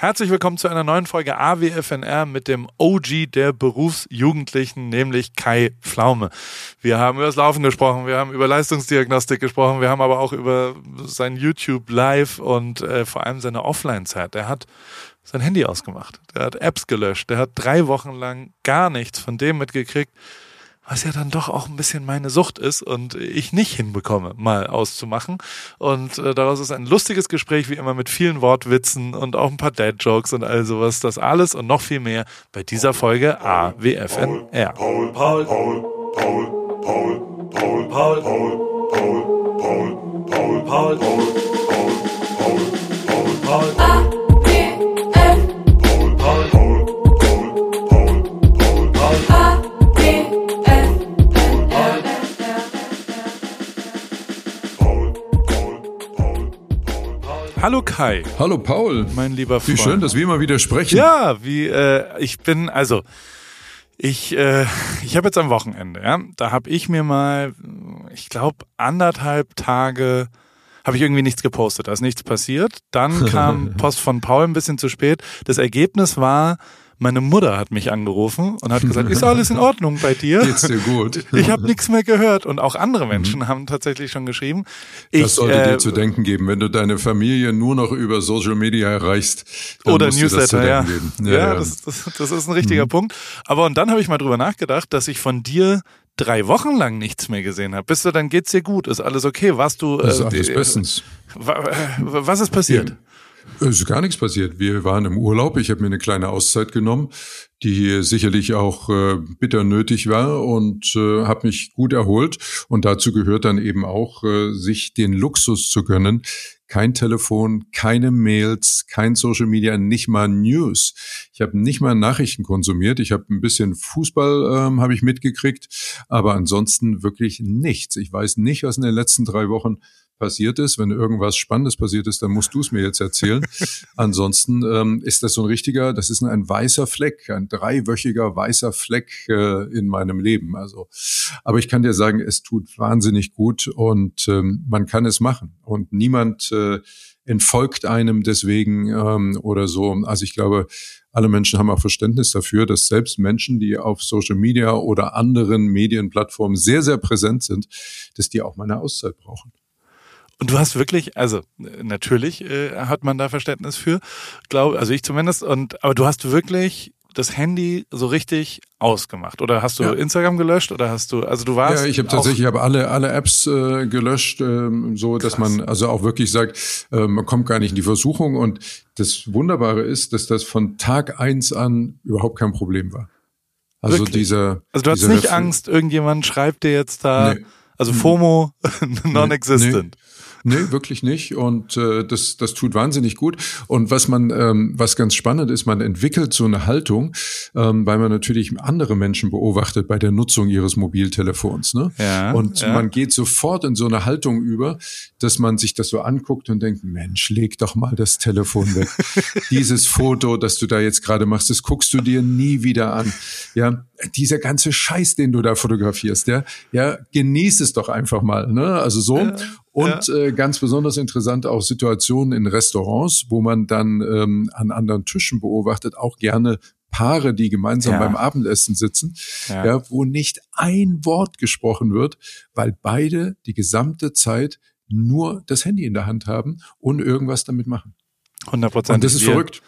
Herzlich willkommen zu einer neuen Folge AWFNR mit dem OG der Berufsjugendlichen, nämlich Kai Pflaume. Wir haben über das Laufen gesprochen, wir haben über Leistungsdiagnostik gesprochen, wir haben aber auch über sein YouTube Live und äh, vor allem seine Offline-Zeit. Er hat sein Handy ausgemacht, der hat Apps gelöscht, der hat drei Wochen lang gar nichts von dem mitgekriegt, was ja dann doch auch ein bisschen meine Sucht ist und ich nicht hinbekomme, mal auszumachen. Und äh, daraus ist ein lustiges Gespräch, wie immer mit vielen Wortwitzen und auch ein paar Dad-Jokes und all sowas. Das alles und noch viel mehr bei dieser Folge AWFNR. Paul, Paul, Paul, Paul, Paul, Paul, Paul, Paul, Paul, Paul, Paul, Paul, Paul, Paul, Paul, Paul. Hallo Kai. Hallo Paul. Mein lieber Freund. Wie schön, dass wir mal wieder sprechen. Ja, wie äh, ich bin, also ich, äh, ich habe jetzt am Wochenende, ja, da habe ich mir mal, ich glaube, anderthalb Tage habe ich irgendwie nichts gepostet, da ist nichts passiert. Dann kam Post von Paul ein bisschen zu spät. Das Ergebnis war, meine Mutter hat mich angerufen und hat gesagt, ist alles in Ordnung bei dir? Geht's dir gut? Ich habe nichts mehr gehört und auch andere Menschen mhm. haben tatsächlich schon geschrieben. Ich, das sollte äh, dir zu denken geben, wenn du deine Familie nur noch über Social Media erreichst. Oder Newsletter, ja. ja. Ja, Das, das, das ist ein richtiger mhm. Punkt. Aber und dann habe ich mal drüber nachgedacht, dass ich von dir drei Wochen lang nichts mehr gesehen habe. Bist du, dann geht's dir gut, ist alles okay? Warst du? Äh, das ist alles bestens. Was ist passiert? Es ist gar nichts passiert. Wir waren im Urlaub. Ich habe mir eine kleine Auszeit genommen, die sicherlich auch äh, bitter nötig war und äh, habe mich gut erholt. Und dazu gehört dann eben auch, äh, sich den Luxus zu gönnen. Kein Telefon, keine Mails, kein Social Media, nicht mal News. Ich habe nicht mal Nachrichten konsumiert. Ich habe ein bisschen Fußball ähm, habe ich mitgekriegt, aber ansonsten wirklich nichts. Ich weiß nicht, was in den letzten drei Wochen passiert ist. Wenn irgendwas Spannendes passiert ist, dann musst du es mir jetzt erzählen. Ansonsten ähm, ist das so ein richtiger, das ist ein weißer Fleck, ein dreiwöchiger weißer Fleck äh, in meinem Leben. Also, aber ich kann dir sagen, es tut wahnsinnig gut und ähm, man kann es machen und niemand äh, entfolgt einem deswegen ähm, oder so. Also ich glaube, alle Menschen haben auch Verständnis dafür, dass selbst Menschen, die auf Social Media oder anderen Medienplattformen sehr, sehr präsent sind, dass die auch mal eine Auszeit brauchen. Und du hast wirklich, also natürlich äh, hat man da Verständnis für, glaube, also ich zumindest. Und aber du hast wirklich das Handy so richtig ausgemacht oder hast du ja. Instagram gelöscht oder hast du also du warst ja ich habe tatsächlich ich habe alle alle Apps äh, gelöscht ähm, so Krass. dass man also auch wirklich sagt äh, man kommt gar nicht in die Versuchung und das Wunderbare ist dass das von Tag eins an überhaupt kein Problem war also wirklich? dieser also du hast nicht Angst irgendjemand schreibt dir jetzt da nee. also FOMO non-existent nee. Nee, wirklich nicht. Und äh, das, das tut wahnsinnig gut. Und was man, ähm, was ganz spannend ist, man entwickelt so eine Haltung, ähm, weil man natürlich andere Menschen beobachtet bei der Nutzung ihres Mobiltelefons. Ne? Ja, und ja. man geht sofort in so eine Haltung über, dass man sich das so anguckt und denkt, Mensch, leg doch mal das Telefon weg. Dieses Foto, das du da jetzt gerade machst, das guckst du dir nie wieder an. Ja, dieser ganze Scheiß, den du da fotografierst, ja, ja, genieß es doch einfach mal, ne? Also so. Ja, und ja. äh, ganz besonders interessant auch Situationen in Restaurants, wo man dann ähm, an anderen Tischen beobachtet, auch gerne Paare, die gemeinsam ja. beim Abendessen sitzen, ja. ja, wo nicht ein Wort gesprochen wird, weil beide die gesamte Zeit nur das Handy in der Hand haben und irgendwas damit machen. 100 Prozent. Und das ist verrückt.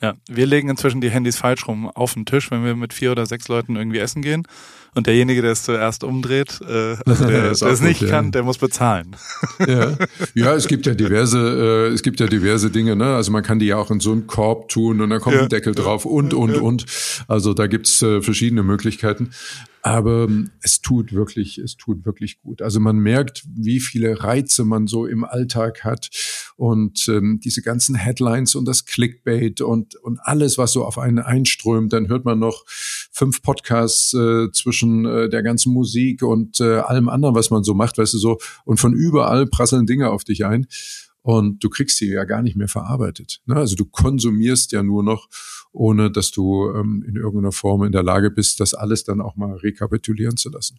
Ja, wir legen inzwischen die Handys falsch rum auf den Tisch, wenn wir mit vier oder sechs Leuten irgendwie essen gehen. Und derjenige, der es zuerst umdreht, äh, also der, der es nicht gut, kann, ja. der muss bezahlen. Ja. ja, es gibt ja diverse, äh, es gibt ja diverse Dinge. Ne? Also man kann die ja auch in so einen Korb tun und dann kommt ja. ein Deckel drauf und und und. Also da gibt's äh, verschiedene Möglichkeiten. Aber ähm, es tut wirklich, es tut wirklich gut. Also man merkt, wie viele Reize man so im Alltag hat und ähm, diese ganzen Headlines und das Clickbait und und alles, was so auf einen einströmt. Dann hört man noch fünf Podcasts äh, zwischen äh, der ganzen Musik und äh, allem anderen, was man so macht, weißt du so. Und von überall prasseln Dinge auf dich ein und du kriegst sie ja gar nicht mehr verarbeitet. Ne? Also du konsumierst ja nur noch ohne dass du ähm, in irgendeiner Form in der Lage bist, das alles dann auch mal rekapitulieren zu lassen.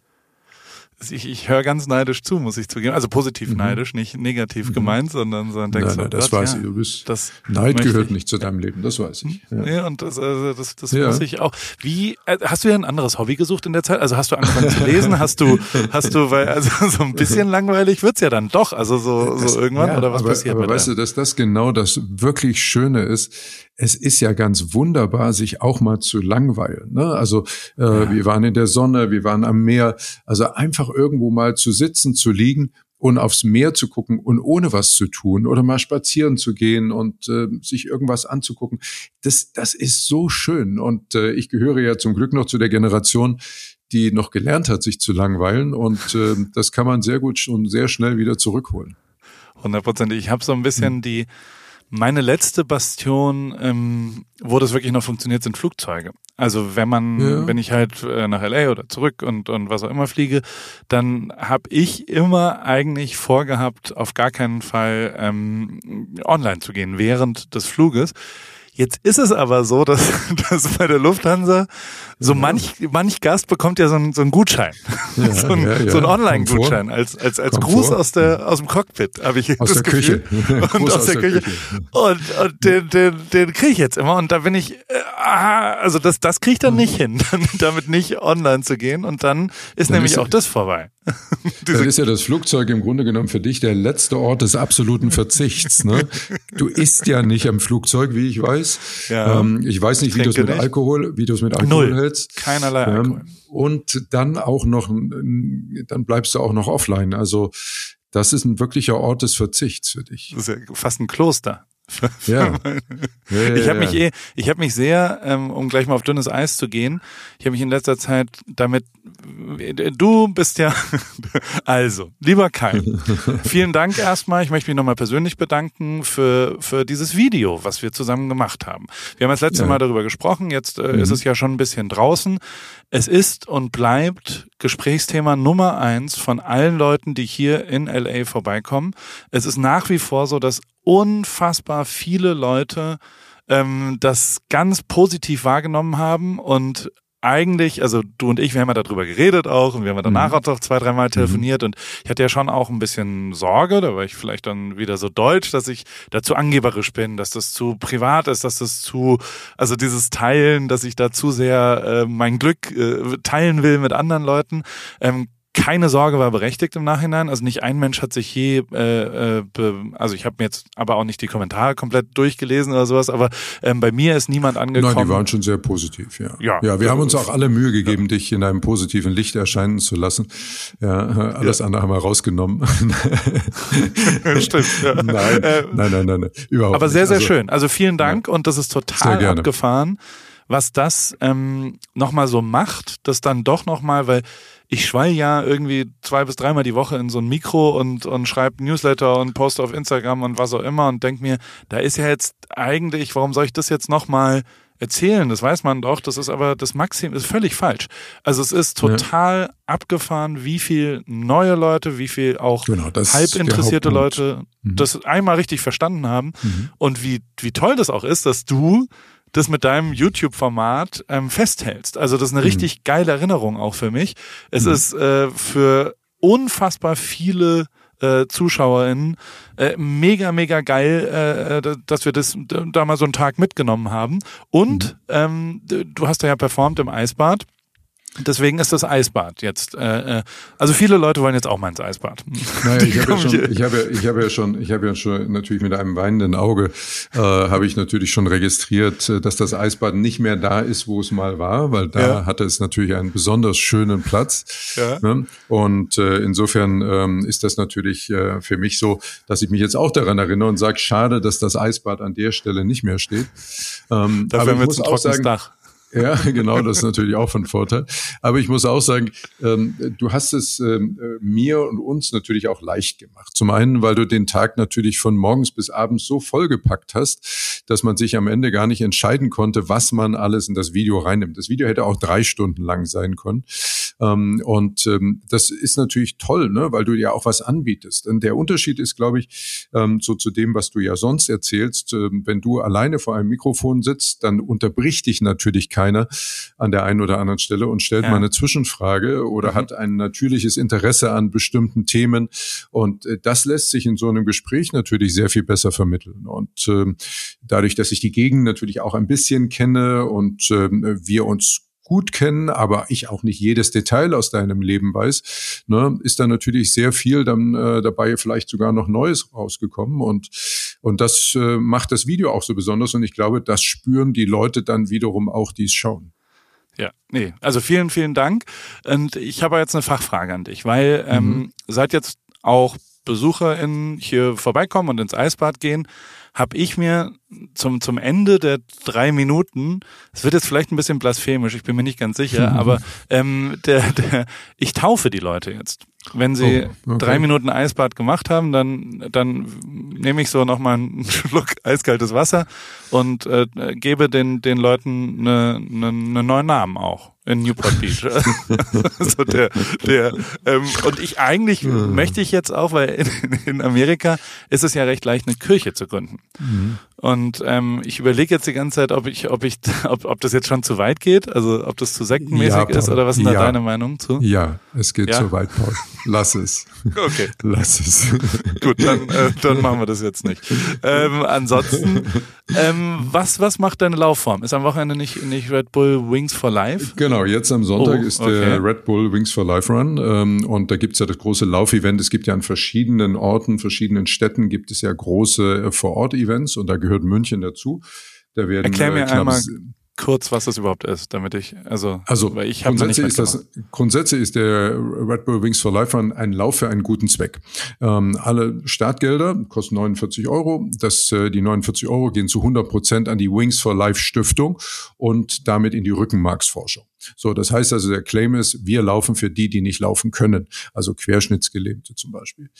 Ich, ich höre ganz neidisch zu, muss ich zugeben. Also positiv mhm. neidisch, nicht negativ mhm. gemeint, sondern, sondern denkst nein, nein, das weiß ja, ich. Du bist, das Neid gehört ich. nicht zu deinem Leben, das weiß ich. Ja, ja und das, also das, das ja. muss ich auch. Wie, äh, hast du ja ein anderes Hobby gesucht in der Zeit? Also hast du angefangen zu lesen? Hast du, hast du, weil, also so ein bisschen langweilig wird's ja dann doch, also so, so irgendwann, ja, oder was aber, passiert Aber weißt du, dass das genau das wirklich Schöne ist, es ist ja ganz wunderbar, sich auch mal zu langweilen. Ne? Also äh, ja. wir waren in der Sonne, wir waren am Meer. Also einfach irgendwo mal zu sitzen, zu liegen und aufs Meer zu gucken und ohne was zu tun oder mal spazieren zu gehen und äh, sich irgendwas anzugucken. Das, das ist so schön. Und äh, ich gehöre ja zum Glück noch zu der Generation, die noch gelernt hat, sich zu langweilen. Und äh, das kann man sehr gut und sehr schnell wieder zurückholen. Hundertprozentig. Ich habe so ein bisschen hm. die meine letzte Bastion, ähm, wo das wirklich noch funktioniert, sind Flugzeuge. Also wenn man, ja. wenn ich halt äh, nach LA oder zurück und, und was auch immer fliege, dann habe ich immer eigentlich vorgehabt, auf gar keinen Fall ähm, online zu gehen während des Fluges. Jetzt ist es aber so, dass, dass bei der Lufthansa so manch, manch Gast bekommt ja so einen, so einen Gutschein. Ja, so einen, ja, ja. so einen Online-Gutschein als, als, als Gruß aus der, aus dem Cockpit, habe ich aus das der Gefühl. Küche. Und aus, aus der, der, Küche. Küche. Und, und den, den, den kriege ich jetzt immer. Und da bin ich, äh, also das, das kriege ich dann nicht hin, damit nicht online zu gehen. Und dann ist dann nämlich ist auch das vorbei. dann ist ja das Flugzeug im Grunde genommen für dich der letzte Ort des absoluten Verzichts. Ne? Du isst ja nicht am Flugzeug, wie ich weiß. Ja, ähm, ich weiß nicht, wie du es mit nicht. Alkohol, wie du es mit Alkohol Null. hältst. Keinerlei ähm, Alkohol. Und dann auch noch, dann bleibst du auch noch offline. Also das ist ein wirklicher Ort des Verzichts für dich. Das ist ja fast ein Kloster. Ja. ich habe mich eh, ich habe mich sehr, ähm, um gleich mal auf dünnes Eis zu gehen, ich habe mich in letzter Zeit damit, du bist ja, also, lieber Kai, vielen Dank erstmal. Ich möchte mich nochmal persönlich bedanken für, für dieses Video, was wir zusammen gemacht haben. Wir haben das letzte ja. Mal darüber gesprochen, jetzt äh, mhm. ist es ja schon ein bisschen draußen. Es ist und bleibt Gesprächsthema Nummer eins von allen Leuten, die hier in LA vorbeikommen. Es ist nach wie vor so, dass unfassbar viele Leute ähm, das ganz positiv wahrgenommen haben und eigentlich, also du und ich, wir haben ja darüber geredet auch und wir haben ja danach mhm. auch noch zwei, dreimal mhm. telefoniert mhm. und ich hatte ja schon auch ein bisschen Sorge, da war ich vielleicht dann wieder so deutsch, dass ich dazu angeberisch bin, dass das zu privat ist, dass das zu, also dieses Teilen, dass ich da zu sehr äh, mein Glück äh, teilen will mit anderen Leuten. Ähm, keine Sorge war berechtigt im Nachhinein. Also nicht ein Mensch hat sich je, äh, äh, also ich habe mir jetzt aber auch nicht die Kommentare komplett durchgelesen oder sowas, aber ähm, bei mir ist niemand angekommen. Nein, die waren schon sehr positiv, ja. Ja, ja wir haben uns auch alle Mühe gegeben, ja. dich in einem positiven Licht erscheinen zu lassen. Ja, alles ja. andere haben wir rausgenommen. Stimmt. Ja. Nein, äh, nein, nein, nein, nein, überhaupt Aber sehr, sehr also, schön. Also vielen Dank und das ist total abgefahren, was das ähm, nochmal so macht, das dann doch nochmal, weil ich schwall ja irgendwie zwei bis dreimal die Woche in so ein Mikro und, und schreibe Newsletter und poste auf Instagram und was auch immer und denk mir, da ist ja jetzt eigentlich, warum soll ich das jetzt nochmal erzählen? Das weiß man doch, das ist aber das Maximum, ist völlig falsch. Also es ist total ja. abgefahren, wie viel neue Leute, wie viel auch genau, halb interessierte Leute mhm. das einmal richtig verstanden haben mhm. und wie, wie toll das auch ist, dass du das mit deinem YouTube-Format ähm, festhältst. Also das ist eine mhm. richtig geile Erinnerung auch für mich. Es mhm. ist äh, für unfassbar viele äh, ZuschauerInnen äh, mega, mega geil, äh, äh dass wir das da mal so einen Tag mitgenommen haben. Und mhm. ähm, du hast ja performt im Eisbad. Deswegen ist das Eisbad jetzt. Äh, äh, also viele Leute wollen jetzt auch mal ins Eisbad. Naja, ich habe ja schon, ich habe ja, ich habe ja schon, ich habe ja schon natürlich mit einem weinenden Auge äh, habe ich natürlich schon registriert, dass das Eisbad nicht mehr da ist, wo es mal war, weil da ja. hatte es natürlich einen besonders schönen Platz. Ja. Ne? Und äh, insofern ähm, ist das natürlich äh, für mich so, dass ich mich jetzt auch daran erinnere und sage, schade, dass das Eisbad an der Stelle nicht mehr steht. Ähm, Dafür haben wir jetzt ein trockenes sagen, Dach. Ja, genau, das ist natürlich auch von Vorteil. Aber ich muss auch sagen, ähm, du hast es ähm, äh, mir und uns natürlich auch leicht gemacht. Zum einen, weil du den Tag natürlich von morgens bis abends so vollgepackt hast, dass man sich am Ende gar nicht entscheiden konnte, was man alles in das Video reinnimmt. Das Video hätte auch drei Stunden lang sein können. Ähm, und ähm, das ist natürlich toll, ne? weil du ja auch was anbietest. Und der Unterschied ist, glaube ich, ähm, so zu dem, was du ja sonst erzählst. Ähm, wenn du alleine vor einem Mikrofon sitzt, dann unterbricht dich natürlich keiner an der einen oder anderen Stelle und stellt ja. mal eine Zwischenfrage oder mhm. hat ein natürliches Interesse an bestimmten Themen. Und äh, das lässt sich in so einem Gespräch natürlich sehr viel besser vermitteln. Und ähm, dadurch, dass ich die Gegend natürlich auch ein bisschen kenne und ähm, wir uns gut kennen, aber ich auch nicht jedes Detail aus deinem Leben weiß, ne, ist da natürlich sehr viel dann äh, dabei vielleicht sogar noch Neues rausgekommen und und das äh, macht das Video auch so besonders und ich glaube, das spüren die Leute dann wiederum auch, die es schauen. Ja, nee, also vielen, vielen Dank. Und ich habe jetzt eine Fachfrage an dich, weil ähm, mhm. seit jetzt auch BesucherInnen hier vorbeikommen und ins Eisbad gehen, habe ich mir zum, zum Ende der drei Minuten, es wird jetzt vielleicht ein bisschen blasphemisch, ich bin mir nicht ganz sicher, aber ähm, der, der, ich taufe die Leute jetzt. Wenn sie oh, okay. drei Minuten Eisbad gemacht haben, dann, dann nehme ich so nochmal einen Schluck eiskaltes Wasser und äh, gebe den, den Leuten eine, eine, einen neuen Namen auch in Newport Beach. so der, der, ähm, und ich eigentlich möchte ich jetzt auch, weil in, in Amerika ist es ja recht leicht, eine Kirche zu gründen. Mhm. Und ähm, ich überlege jetzt die ganze Zeit, ob ich, ob ich, ob, ob das jetzt schon zu weit geht, also ob das zu sektenmäßig ja, ist oder was ist da deine Meinung zu? Ja, es geht ja? zu weit, Paul. Lass es. Okay. Lass es. Gut, dann, äh, dann machen wir das jetzt nicht. Ähm, ansonsten, ähm, was, was macht deine Laufform? Ist am Wochenende nicht, nicht Red Bull Wings for Life? Genau, jetzt am Sonntag oh, ist okay. der Red Bull Wings for Life Run ähm, und da gibt's ja das große Laufevent. Es gibt ja an verschiedenen Orten, verschiedenen Städten gibt es ja große äh, Vor-Ort-Events und da gehört gehört München dazu. Da werden Erklär mir äh, einmal kurz, was das überhaupt ist, damit ich, also, also weil ich habe grundsätzlich ist das, grundsätzlich ist der Red Bull Wings for Life Run ein Lauf für einen guten Zweck. Ähm, alle Startgelder kosten 49 Euro. Das, äh, die 49 Euro gehen zu 100 Prozent an die Wings for Life Stiftung und damit in die Rückenmarksforschung. So, das heißt also, der Claim ist, wir laufen für die, die nicht laufen können, also Querschnittsgelähmte zum Beispiel.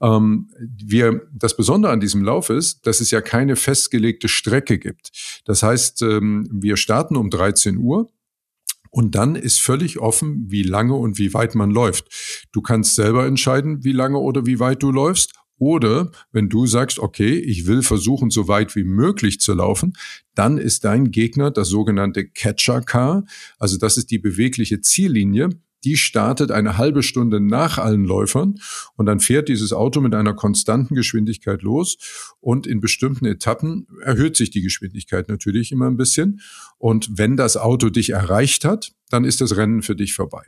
Ähm, wir, das Besondere an diesem Lauf ist, dass es ja keine festgelegte Strecke gibt. Das heißt, ähm, wir starten um 13 Uhr. Und dann ist völlig offen, wie lange und wie weit man läuft. Du kannst selber entscheiden, wie lange oder wie weit du läufst. Oder wenn du sagst, okay, ich will versuchen, so weit wie möglich zu laufen, dann ist dein Gegner das sogenannte Catcher Car. Also das ist die bewegliche Ziellinie. Die startet eine halbe Stunde nach allen Läufern und dann fährt dieses Auto mit einer konstanten Geschwindigkeit los und in bestimmten Etappen erhöht sich die Geschwindigkeit natürlich immer ein bisschen. Und wenn das Auto dich erreicht hat, dann ist das Rennen für dich vorbei.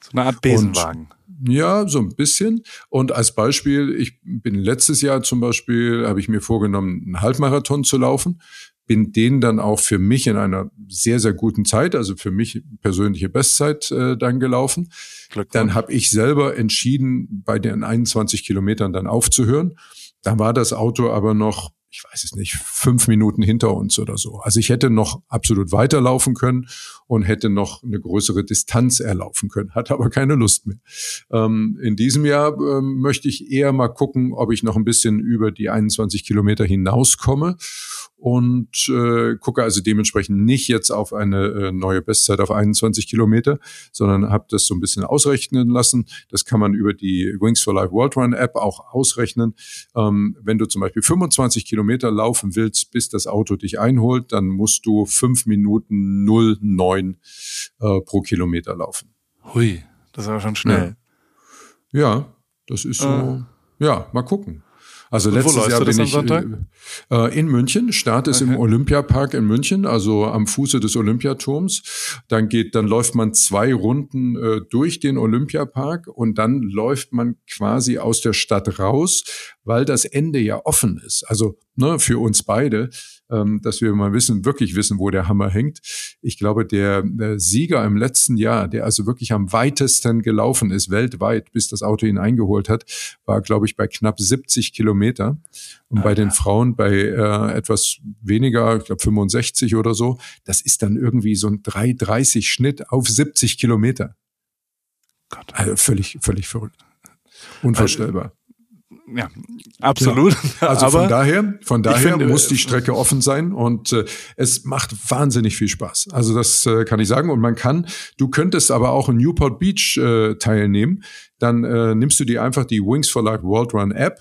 So eine Art Besenwagen. Und ja, so ein bisschen. Und als Beispiel, ich bin letztes Jahr zum Beispiel, habe ich mir vorgenommen, einen Halbmarathon zu laufen. Bin den dann auch für mich in einer sehr, sehr guten Zeit, also für mich persönliche Bestzeit äh, dann gelaufen. Dann habe ich selber entschieden, bei den 21 Kilometern dann aufzuhören. Dann war das Auto aber noch ich weiß es nicht, fünf Minuten hinter uns oder so. Also ich hätte noch absolut weiterlaufen können und hätte noch eine größere Distanz erlaufen können, hatte aber keine Lust mehr. Ähm, in diesem Jahr ähm, möchte ich eher mal gucken, ob ich noch ein bisschen über die 21 Kilometer hinauskomme und äh, gucke also dementsprechend nicht jetzt auf eine äh, neue Bestzeit auf 21 Kilometer, sondern habe das so ein bisschen ausrechnen lassen. Das kann man über die Wings for Life World Run App auch ausrechnen. Ähm, wenn du zum Beispiel 25 Kilometer laufen willst, bis das Auto dich einholt, dann musst du fünf Minuten 09 äh, pro Kilometer laufen. Hui, das aber schon schnell. Ja, ja das ist so. Äh. Ja, mal gucken. Also Und letztes Jahr bin ich äh, in München. Start ist okay. im Olympiapark in München, also am Fuße des Olympiaturms. Dann geht, dann läuft man zwei Runden äh, durch den Olympiapark und dann läuft man quasi aus der Stadt raus, weil das Ende ja offen ist. Also ne, für uns beide ähm, dass wir mal wissen, wirklich wissen, wo der Hammer hängt. Ich glaube, der, der Sieger im letzten Jahr, der also wirklich am weitesten gelaufen ist, weltweit, bis das Auto ihn eingeholt hat, war, glaube ich, bei knapp 70 Kilometer. Und bei den Frauen bei äh, etwas weniger, ich glaube 65 oder so, das ist dann irgendwie so ein 3,30 Schnitt auf 70 Kilometer. Gott. Also völlig, völlig verrückt. Unvorstellbar. Ja, absolut. Ja. Also Aber von daher, von daher finde, muss die Strecke offen sein und äh, es macht wahnsinnig viel Spaß. Also das äh, kann ich sagen. Und man kann, du könntest aber auch in Newport Beach äh, teilnehmen. Dann äh, nimmst du dir einfach die Wings for Life World Run App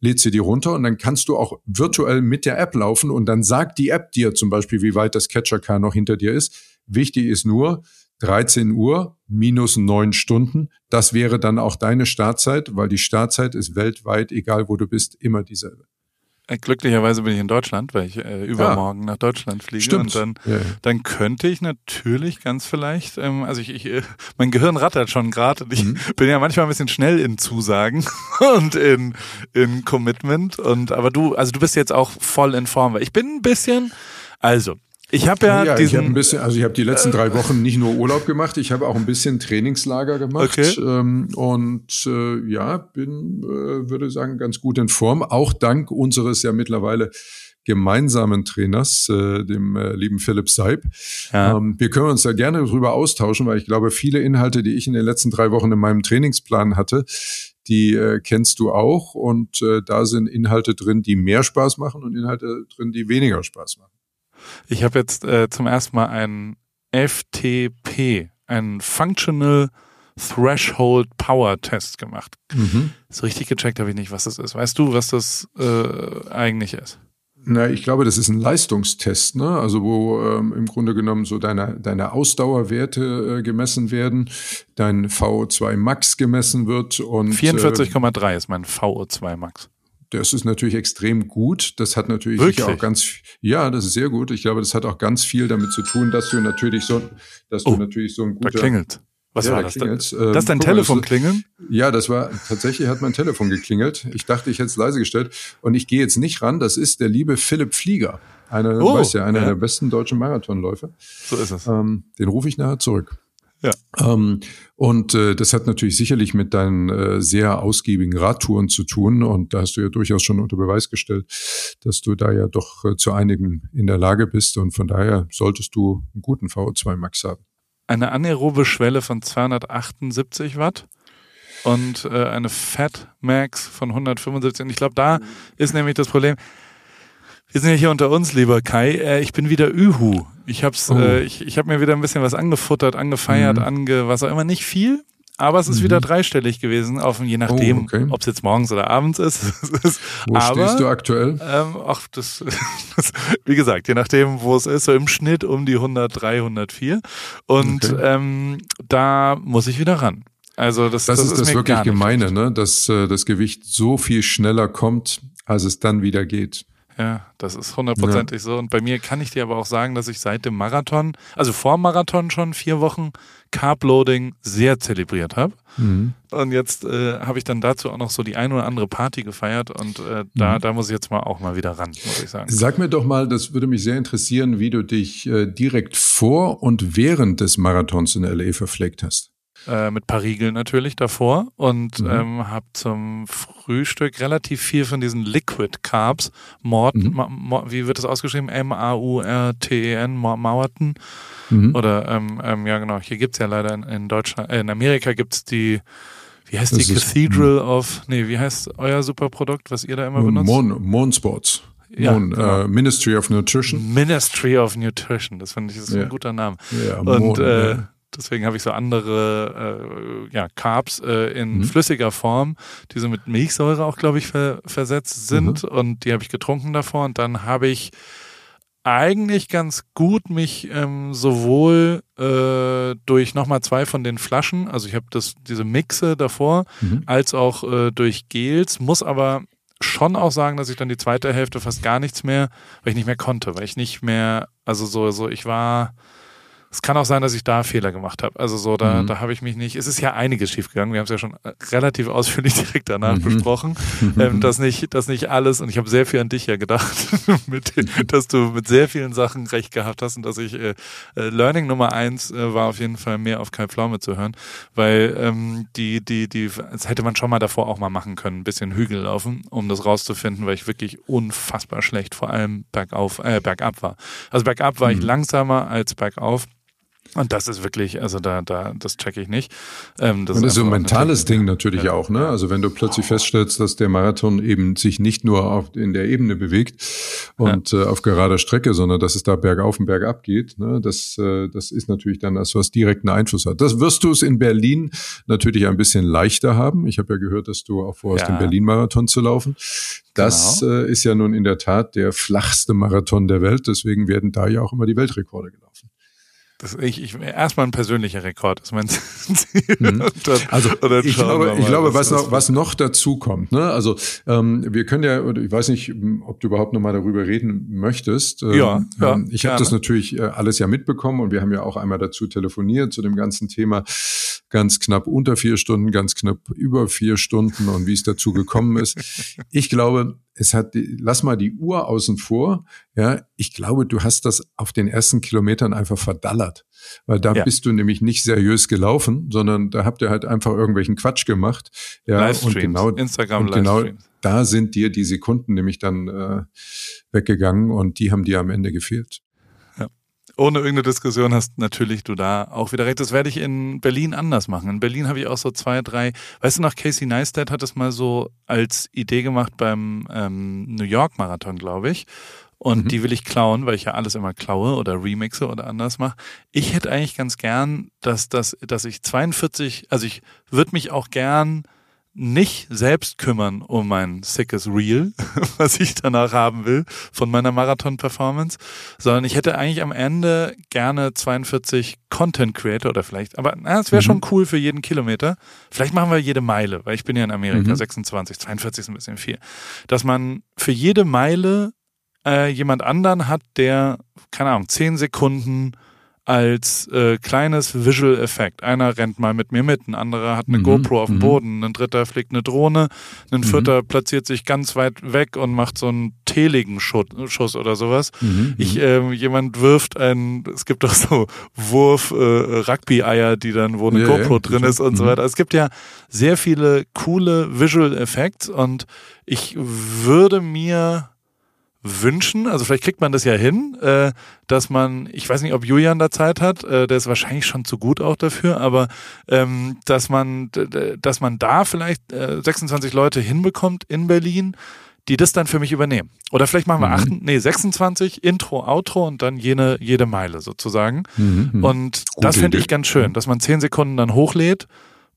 lädst sie dir runter und dann kannst du auch virtuell mit der App laufen und dann sagt die App dir zum Beispiel, wie weit das Catcher-Car noch hinter dir ist. Wichtig ist nur, 13 Uhr minus neun Stunden. Das wäre dann auch deine Startzeit, weil die Startzeit ist weltweit, egal wo du bist, immer dieselbe. Äh, glücklicherweise bin ich in Deutschland, weil ich äh, übermorgen ja. nach Deutschland fliege. Stimmt. Und dann, ja, dann könnte ich natürlich ganz vielleicht, ähm, also ich, ich äh, mein Gehirn rattert schon gerade ich mhm. bin ja manchmal ein bisschen schnell in Zusagen und in, in Commitment. Und aber du, also du bist jetzt auch voll in Form, weil ich bin ein bisschen, also ich habe ja, ja diesen, ich hab ein bisschen, also ich habe die letzten drei Wochen nicht nur Urlaub gemacht, ich habe auch ein bisschen Trainingslager gemacht okay. ähm, und äh, ja, bin, äh, würde sagen, ganz gut in Form, auch dank unseres ja mittlerweile gemeinsamen Trainers, äh, dem äh, lieben Philipp Seib. Ja. Ähm, wir können uns da gerne darüber austauschen, weil ich glaube, viele Inhalte, die ich in den letzten drei Wochen in meinem Trainingsplan hatte, die äh, kennst du auch und äh, da sind Inhalte drin, die mehr Spaß machen und Inhalte drin, die weniger Spaß machen. Ich habe jetzt äh, zum ersten Mal einen FTP, einen Functional Threshold Power Test gemacht. Mhm. So richtig gecheckt habe ich nicht, was das ist. Weißt du, was das äh, eigentlich ist? Na, ich glaube, das ist ein Leistungstest, ne? Also wo ähm, im Grunde genommen so deine, deine Ausdauerwerte äh, gemessen werden, dein VO2 Max gemessen wird und 44,3 äh, ist mein VO2 Max. Das ist natürlich extrem gut. Das hat natürlich sicher auch ganz, ja, das ist sehr gut. Ich glaube, das hat auch ganz viel damit zu tun, dass du natürlich so, dass oh, du natürlich so ein guter. Da klingelt. Was ja, war das? Das ist dein Telefon klingeln? Ja, das war, tatsächlich hat mein Telefon geklingelt. Ich dachte, ich hätte es leise gestellt. Und ich gehe jetzt nicht ran. Das ist der liebe Philipp Flieger. Einer, oh, weißt ja, einer ja. der besten deutschen Marathonläufer. So ist es. Ähm, den rufe ich nachher zurück. Ja. Ähm, und äh, das hat natürlich sicherlich mit deinen äh, sehr ausgiebigen Radtouren zu tun. Und da hast du ja durchaus schon unter Beweis gestellt, dass du da ja doch äh, zu einigen in der Lage bist. Und von daher solltest du einen guten VO2 Max haben. Eine anaerobe Schwelle von 278 Watt und äh, eine Fat Max von 175. Und ich glaube, da ist nämlich das Problem. Wir sind ja hier unter uns, lieber Kai. Äh, ich bin wieder Ühu. Ich hab's, oh. äh, ich, ich habe mir wieder ein bisschen was angefuttert, angefeiert, mhm. ange, was auch immer. Nicht viel, aber es ist mhm. wieder dreistellig gewesen, auf je nachdem, oh, okay. ob es jetzt morgens oder abends ist. wo aber, stehst du aktuell? Ähm, ach, das, das, wie gesagt, je nachdem, wo es ist, so im Schnitt um die 103, 104. Und okay. ähm, da muss ich wieder ran. Also das, das, das ist, ist das wirklich Gemeine, ne? dass äh, das Gewicht so viel schneller kommt, als es dann wieder geht. Ja, das ist hundertprozentig ja. so. Und bei mir kann ich dir aber auch sagen, dass ich seit dem Marathon, also vor Marathon schon vier Wochen Carbloading sehr zelebriert habe. Mhm. Und jetzt äh, habe ich dann dazu auch noch so die ein oder andere Party gefeiert und äh, da, mhm. da muss ich jetzt mal auch mal wieder ran, muss ich sagen. Sag mir doch mal, das würde mich sehr interessieren, wie du dich äh, direkt vor und während des Marathons in LA verpflegt hast. Äh, mit paar Riegeln natürlich davor und mhm. ähm, habe zum Frühstück relativ viel von diesen Liquid Carbs, Mort, mhm. Ma, wie wird das ausgeschrieben? M-A-U-R-T-E-N, Mauerten. Mhm. Oder, ähm, ähm, ja genau, hier gibt's ja leider in, in Deutschland, äh, in Amerika gibt's die, wie heißt das die Cathedral of, nee, wie heißt euer Superprodukt, was ihr da immer benutzt? Mon, Mon Sports. Ja, Mon, genau. uh, Ministry of Nutrition. Ministry of Nutrition, das finde ich ist ja. ein guter Name. Ja, und äh, ja. Deswegen habe ich so andere äh, ja, Carbs äh, in mhm. flüssiger Form, die so mit Milchsäure auch, glaube ich, ver versetzt sind. Mhm. Und die habe ich getrunken davor. Und dann habe ich eigentlich ganz gut mich ähm, sowohl äh, durch nochmal zwei von den Flaschen, also ich habe das diese Mixe davor, mhm. als auch äh, durch Gels, muss aber schon auch sagen, dass ich dann die zweite Hälfte fast gar nichts mehr, weil ich nicht mehr konnte, weil ich nicht mehr, also so, so ich war es kann auch sein, dass ich da Fehler gemacht habe. Also so, da, mhm. da habe ich mich nicht. Es ist ja einiges schiefgegangen. Wir haben es ja schon äh, relativ ausführlich direkt danach mhm. besprochen. Ähm, dass nicht, dass nicht alles, und ich habe sehr viel an dich ja gedacht, mit, dass du mit sehr vielen Sachen recht gehabt hast und dass ich äh, äh, Learning Nummer eins äh, war auf jeden Fall mehr auf Kai Pflaume zu hören. Weil ähm, die, die, die, das hätte man schon mal davor auch mal machen können, ein bisschen Hügel laufen, um das rauszufinden, weil ich wirklich unfassbar schlecht, vor allem bergauf, äh, bergab war. Also bergab war mhm. ich langsamer als bergauf. Und das ist wirklich, also da, da, das checke ich nicht. Ähm, das und das ist so ein mentales Ding natürlich ja. auch, ne? Also wenn du plötzlich feststellst, dass der Marathon eben sich nicht nur auf, in der Ebene bewegt und ja. äh, auf gerader Strecke, sondern dass es da bergauf und bergab geht, ne? Das, äh, das ist natürlich dann das, was direkten Einfluss hat. Das wirst du es in Berlin natürlich ein bisschen leichter haben. Ich habe ja gehört, dass du auch vorhast, ja. den Berlin-Marathon zu laufen. Das genau. äh, ist ja nun in der Tat der flachste Marathon der Welt. Deswegen werden da ja auch immer die Weltrekorde gelaufen. Das, ich, ich, erstmal ein persönlicher Rekord ist mein Ziel. Mhm. dann, also ich glaube, mal, ich glaube, was noch, was noch dazu kommt, ne? Also ähm, wir können ja, ich weiß nicht, ob du überhaupt noch mal darüber reden möchtest. Ähm, ja, ja ich habe das natürlich äh, alles ja mitbekommen und wir haben ja auch einmal dazu telefoniert zu dem ganzen Thema ganz knapp unter vier Stunden, ganz knapp über vier Stunden und wie es dazu gekommen ist. Ich glaube, es hat, lass mal die Uhr außen vor. Ja, ich glaube, du hast das auf den ersten Kilometern einfach verdallert. Weil da ja. bist du nämlich nicht seriös gelaufen, sondern da habt ihr halt einfach irgendwelchen Quatsch gemacht. Ja, und genau, Instagram und genau da sind dir die Sekunden nämlich dann äh, weggegangen und die haben dir am Ende gefehlt ohne irgendeine Diskussion hast natürlich du da auch wieder recht. Das werde ich in Berlin anders machen. In Berlin habe ich auch so zwei, drei, weißt du noch, Casey Neistat hat das mal so als Idee gemacht beim ähm, New York Marathon, glaube ich. Und mhm. die will ich klauen, weil ich ja alles immer klaue oder remixe oder anders mache. Ich hätte eigentlich ganz gern, dass, dass, dass ich 42, also ich würde mich auch gern nicht selbst kümmern um mein sickes Reel, was ich danach haben will von meiner Marathon-Performance, sondern ich hätte eigentlich am Ende gerne 42 Content Creator oder vielleicht, aber na, es wäre mhm. schon cool für jeden Kilometer. Vielleicht machen wir jede Meile, weil ich bin ja in Amerika, mhm. 26, 42 ist ein bisschen viel. Dass man für jede Meile äh, jemand anderen hat, der, keine Ahnung, 10 Sekunden als äh, kleines Visual Effekt. Einer rennt mal mit mir mit, ein anderer hat eine mhm. GoPro auf dem mhm. Boden, ein dritter fliegt eine Drohne, ein mhm. vierter platziert sich ganz weit weg und macht so einen teligen Schuss oder sowas. Mhm. Ich, äh, jemand wirft ein, es gibt auch so Wurf äh, Rugby-Eier, die dann, wo eine ja, GoPro ja, drin ist und so mhm. weiter. Es gibt ja sehr viele coole Visual Effects und ich würde mir wünschen, also vielleicht kriegt man das ja hin, äh, dass man, ich weiß nicht, ob Julian da Zeit hat, äh, der ist wahrscheinlich schon zu gut auch dafür, aber ähm, dass man, dass man da vielleicht äh, 26 Leute hinbekommt in Berlin, die das dann für mich übernehmen. Oder vielleicht machen wir mhm. acht, nee, 26, Intro, Outro und dann jene, jede Meile sozusagen. Mhm, mhm. und das finde ich ganz schön, dass man zehn Sekunden dann hochlädt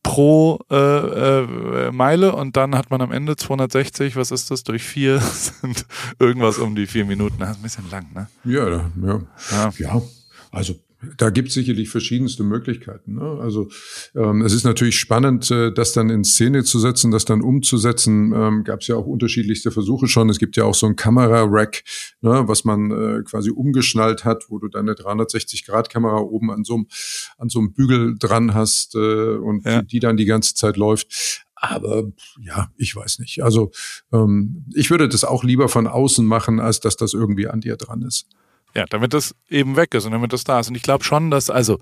pro äh, äh, Meile und dann hat man am Ende 260, was ist das, durch vier sind irgendwas um die vier Minuten. Das ist ein bisschen lang, ne? Ja, ja. Ja, ja. also da gibt es sicherlich verschiedenste Möglichkeiten. Ne? Also ähm, es ist natürlich spannend, äh, das dann in Szene zu setzen, das dann umzusetzen. Ähm, Gab es ja auch unterschiedlichste Versuche schon. Es gibt ja auch so ein Kamera-Rack, ne, was man äh, quasi umgeschnallt hat, wo du deine 360-Grad-Kamera oben an so einem an so einem Bügel dran hast äh, und ja. die, die dann die ganze Zeit läuft. Aber ja, ich weiß nicht. Also ähm, ich würde das auch lieber von außen machen, als dass das irgendwie an dir dran ist. Ja, damit das eben weg ist und damit das da ist. Und ich glaube schon, dass, also,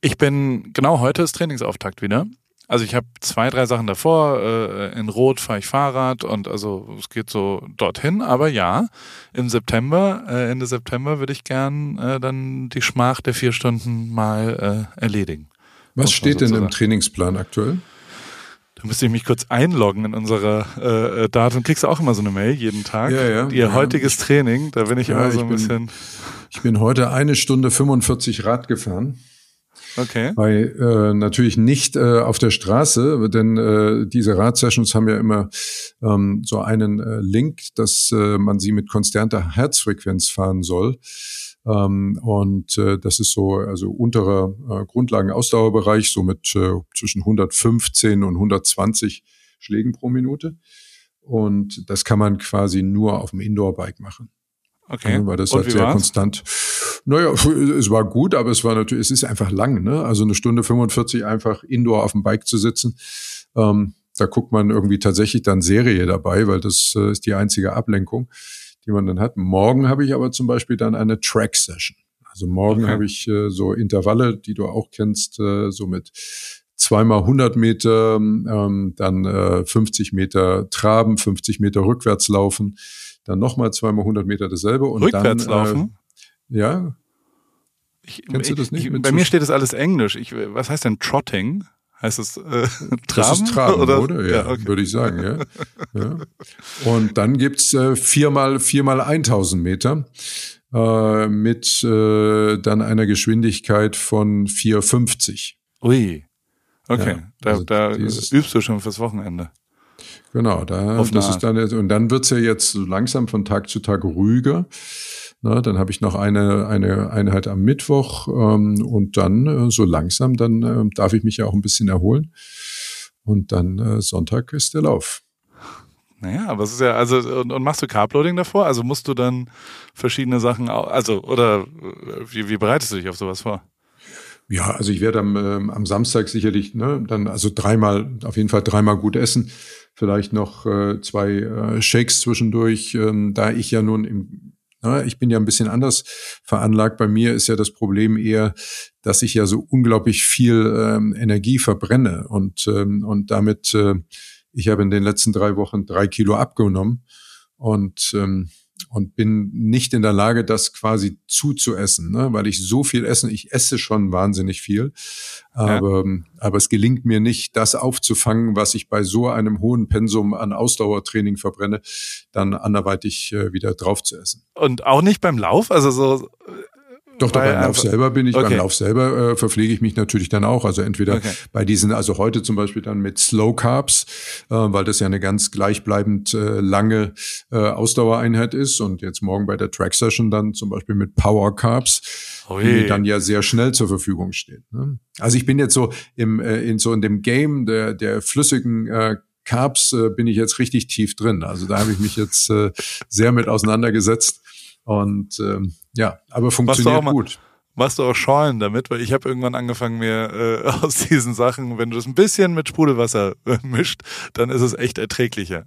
ich bin, genau heute ist Trainingsauftakt wieder. Also ich habe zwei, drei Sachen davor. Äh, in Rot fahre ich Fahrrad und also es geht so dorthin. Aber ja, im September, äh, Ende September würde ich gern äh, dann die Schmach der vier Stunden mal äh, erledigen. Was steht denn im Trainingsplan aktuell? Da müsste ich mich kurz einloggen in unsere äh, äh, Daten. Kriegst du auch immer so eine Mail jeden Tag? Ja, ja. Ihr ja. heutiges Training, da bin ich immer so ein bin, bisschen. Ich bin heute eine Stunde 45 Rad gefahren. Okay. Weil äh, natürlich nicht äh, auf der Straße, denn äh, diese Radsessions haben ja immer ähm, so einen äh, Link, dass äh, man sie mit konstanter Herzfrequenz fahren soll. Ähm, und äh, das ist so also unterer äh, Grundlagenausdauerbereich, so mit äh, zwischen 115 und 120 Schlägen pro Minute. Und das kann man quasi nur auf dem Indoor-Bike machen. Okay. Ja, weil das und halt sehr war's? konstant. Naja, es war gut, aber es war natürlich, es ist einfach lang, ne? Also eine Stunde 45 einfach Indoor auf dem Bike zu sitzen. Ähm, da guckt man irgendwie tatsächlich dann Serie dabei, weil das äh, ist die einzige Ablenkung die man dann hat. Morgen habe ich aber zum Beispiel dann eine Track-Session. Also morgen okay. habe ich äh, so Intervalle, die du auch kennst, äh, so mit zweimal 100 Meter, ähm, dann äh, 50 Meter traben, 50 Meter rückwärts laufen, dann nochmal zweimal 100 Meter dasselbe und rückwärts dann laufen. Äh, ja. Ich, Kennst du das nicht? Ich, bei mir steht das alles Englisch. Ich, was heißt denn Trotting? Heißt es äh, Traben? Das ist Traben, oder? oder? Ja, ja okay. würde ich sagen, ja. ja. Und dann gibt's äh, viermal, viermal 1000 Meter äh, mit äh, dann einer Geschwindigkeit von 450. Ui. Okay, ja, da, also da übst du schon fürs Wochenende. Genau, da, das ist dann, und dann wird's ja jetzt langsam von Tag zu Tag ruhiger. Na, dann habe ich noch eine, eine Einheit am Mittwoch ähm, und dann äh, so langsam, dann äh, darf ich mich ja auch ein bisschen erholen. Und dann äh, Sonntag ist der Lauf. Naja, aber es ist ja, also, und, und machst du Carbloading davor? Also musst du dann verschiedene Sachen, also, oder äh, wie, wie bereitest du dich auf sowas vor? Ja, also ich werde am, ähm, am Samstag sicherlich, ne, dann also dreimal, auf jeden Fall dreimal gut essen. Vielleicht noch äh, zwei äh, Shakes zwischendurch, ähm, da ich ja nun im Ne, ich bin ja ein bisschen anders veranlagt. Bei mir ist ja das Problem eher, dass ich ja so unglaublich viel ähm, Energie verbrenne und, ähm, und damit, äh, ich habe in den letzten drei Wochen drei Kilo abgenommen und ähm, und bin nicht in der Lage, das quasi zuzuessen, ne? weil ich so viel essen. Ich esse schon wahnsinnig viel, aber, ja. aber es gelingt mir nicht, das aufzufangen, was ich bei so einem hohen Pensum an Ausdauertraining verbrenne, dann anderweitig äh, wieder drauf zu essen. Und auch nicht beim Lauf, also so doch, doch, beim Lauf selber bin ich, okay. beim Lauf selber äh, verpflege ich mich natürlich dann auch. Also entweder okay. bei diesen, also heute zum Beispiel dann mit Slow Carbs, äh, weil das ja eine ganz gleichbleibend äh, lange äh, Ausdauereinheit ist und jetzt morgen bei der Track Session dann zum Beispiel mit Power Carbs, Ui. die dann ja sehr schnell zur Verfügung stehen. Ne? Also ich bin jetzt so im, äh, in so in dem Game der, der flüssigen äh, Carbs äh, bin ich jetzt richtig tief drin. Also da habe ich mich jetzt äh, sehr mit auseinandergesetzt. Und ähm, ja, aber funktioniert gut machst du auch Schalen damit, weil ich habe irgendwann angefangen, mir äh, aus diesen Sachen, wenn du das ein bisschen mit Sprudelwasser äh, mischt, dann ist es echt erträglicher.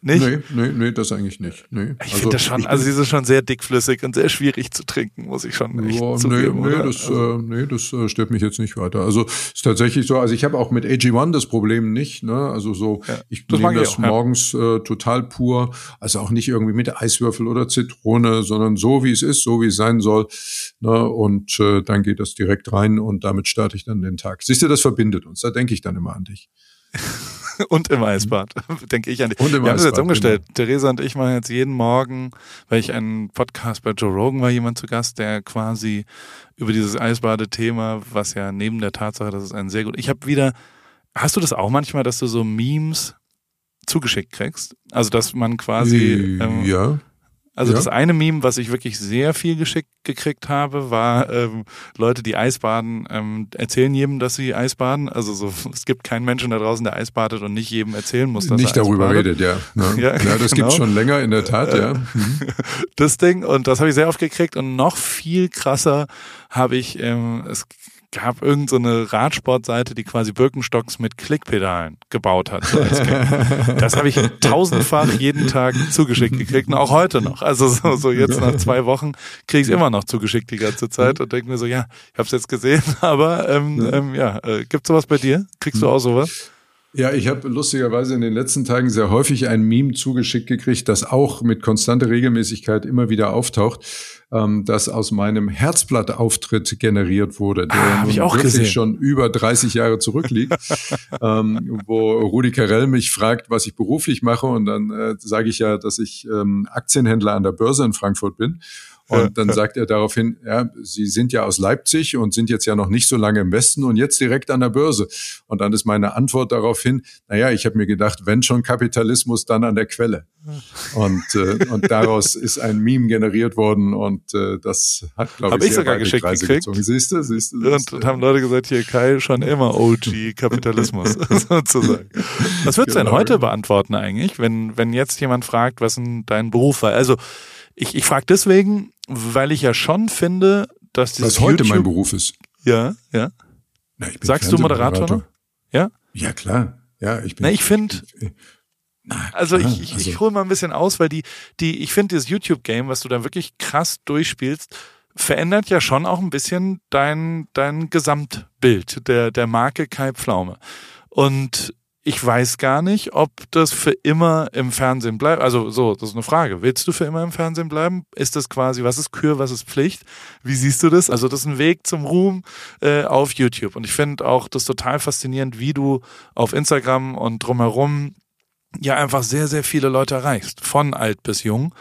Nicht? Nee, nee, nee, das eigentlich nicht. Nee. Ich also, finde das schon, also sie ist schon sehr dickflüssig und sehr schwierig zu trinken, muss ich schon echt ja, zugeben. Nee, nee, das, also, äh, nee, das äh, stört mich jetzt nicht weiter. Also ist tatsächlich so, also ich habe auch mit AG1 das Problem nicht, ne? Also so, ja, ich nehme das auch, morgens ja. äh, total pur, also auch nicht irgendwie mit Eiswürfel oder Zitrone, sondern so wie es ist, so wie es sein soll. Ne? Und und äh, dann geht das direkt rein und damit starte ich dann den Tag. Siehst du, das verbindet uns. Da denke ich dann immer an dich. und im Eisbad, denke ich an dich. Und im Wir haben das jetzt umgestellt. Genau. Theresa und ich machen jetzt jeden Morgen, weil ich einen Podcast bei Joe Rogan war, jemand zu Gast, der quasi über dieses Eisbadethema, was ja neben der Tatsache, dass es ein sehr gut. Ich habe wieder, hast du das auch manchmal, dass du so Memes zugeschickt kriegst? Also dass man quasi ähm, ja also ja. das eine Meme, was ich wirklich sehr viel geschickt gekriegt habe, war ähm, Leute, die Eisbaden, ähm, erzählen jedem, dass sie Eisbaden. Also so, es gibt keinen Menschen da draußen, der Eisbadet und nicht jedem erzählen muss, dass nicht er darüber redet, ja. Ja, ja, ja das genau. gibt's schon länger in der Tat, ja. Mhm. Das Ding und das habe ich sehr oft gekriegt und noch viel krasser habe ich, ähm, es gab irgendeine so Radsportseite, die quasi Birkenstocks mit Klickpedalen gebaut hat. Das habe ich tausendfach jeden Tag zugeschickt gekriegt und auch heute noch. Also so, so jetzt nach zwei Wochen kriege ich es immer noch zugeschickt die ganze Zeit und denke mir so, ja, ich habe es jetzt gesehen, aber ähm, ähm, ja, äh, gibt sowas bei dir? Kriegst du auch sowas? Ja, ich habe lustigerweise in den letzten Tagen sehr häufig ein Meme zugeschickt gekriegt, das auch mit konstanter Regelmäßigkeit immer wieder auftaucht, ähm, das aus meinem Herzblattauftritt generiert wurde, der ah, nun wirklich gesehen. schon über 30 Jahre zurückliegt, ähm, wo Rudi Carell mich fragt, was ich beruflich mache und dann äh, sage ich ja, dass ich ähm, Aktienhändler an der Börse in Frankfurt bin. Und dann sagt er daraufhin, ja, Sie sind ja aus Leipzig und sind jetzt ja noch nicht so lange im Westen und jetzt direkt an der Börse. Und dann ist meine Antwort daraufhin, naja, ich habe mir gedacht, wenn schon Kapitalismus, dann an der Quelle. Und, äh, und daraus ist ein Meme generiert worden und äh, das hat, glaube ich, ich sogar geschickt Kreise gekriegt. Gezogen. Siehst du, siehst du. Und, und haben Leute gesagt, hier Kai schon immer OG Kapitalismus sozusagen. Was würdest du denn genau. heute beantworten eigentlich, wenn, wenn jetzt jemand fragt, was denn dein Beruf war? Also ich, ich frage deswegen, weil ich ja schon finde, dass das Was heute mein Beruf ist. Ja, ja. Na, Sagst du Moderator noch? Ja? Ja, klar. Ja, ich bin. Na, ich finde. Also ich, ich, also. ich hole mal ein bisschen aus, weil die, die, ich finde dieses YouTube-Game, was du da wirklich krass durchspielst, verändert ja schon auch ein bisschen dein, dein Gesamtbild der, der Marke Kai Pflaume. Und ich weiß gar nicht, ob das für immer im Fernsehen bleibt. Also so, das ist eine Frage. Willst du für immer im Fernsehen bleiben? Ist das quasi, was ist Kür, was ist Pflicht? Wie siehst du das? Also das ist ein Weg zum Ruhm äh, auf YouTube. Und ich finde auch das total faszinierend, wie du auf Instagram und drumherum ja einfach sehr, sehr viele Leute erreichst, von alt bis jung,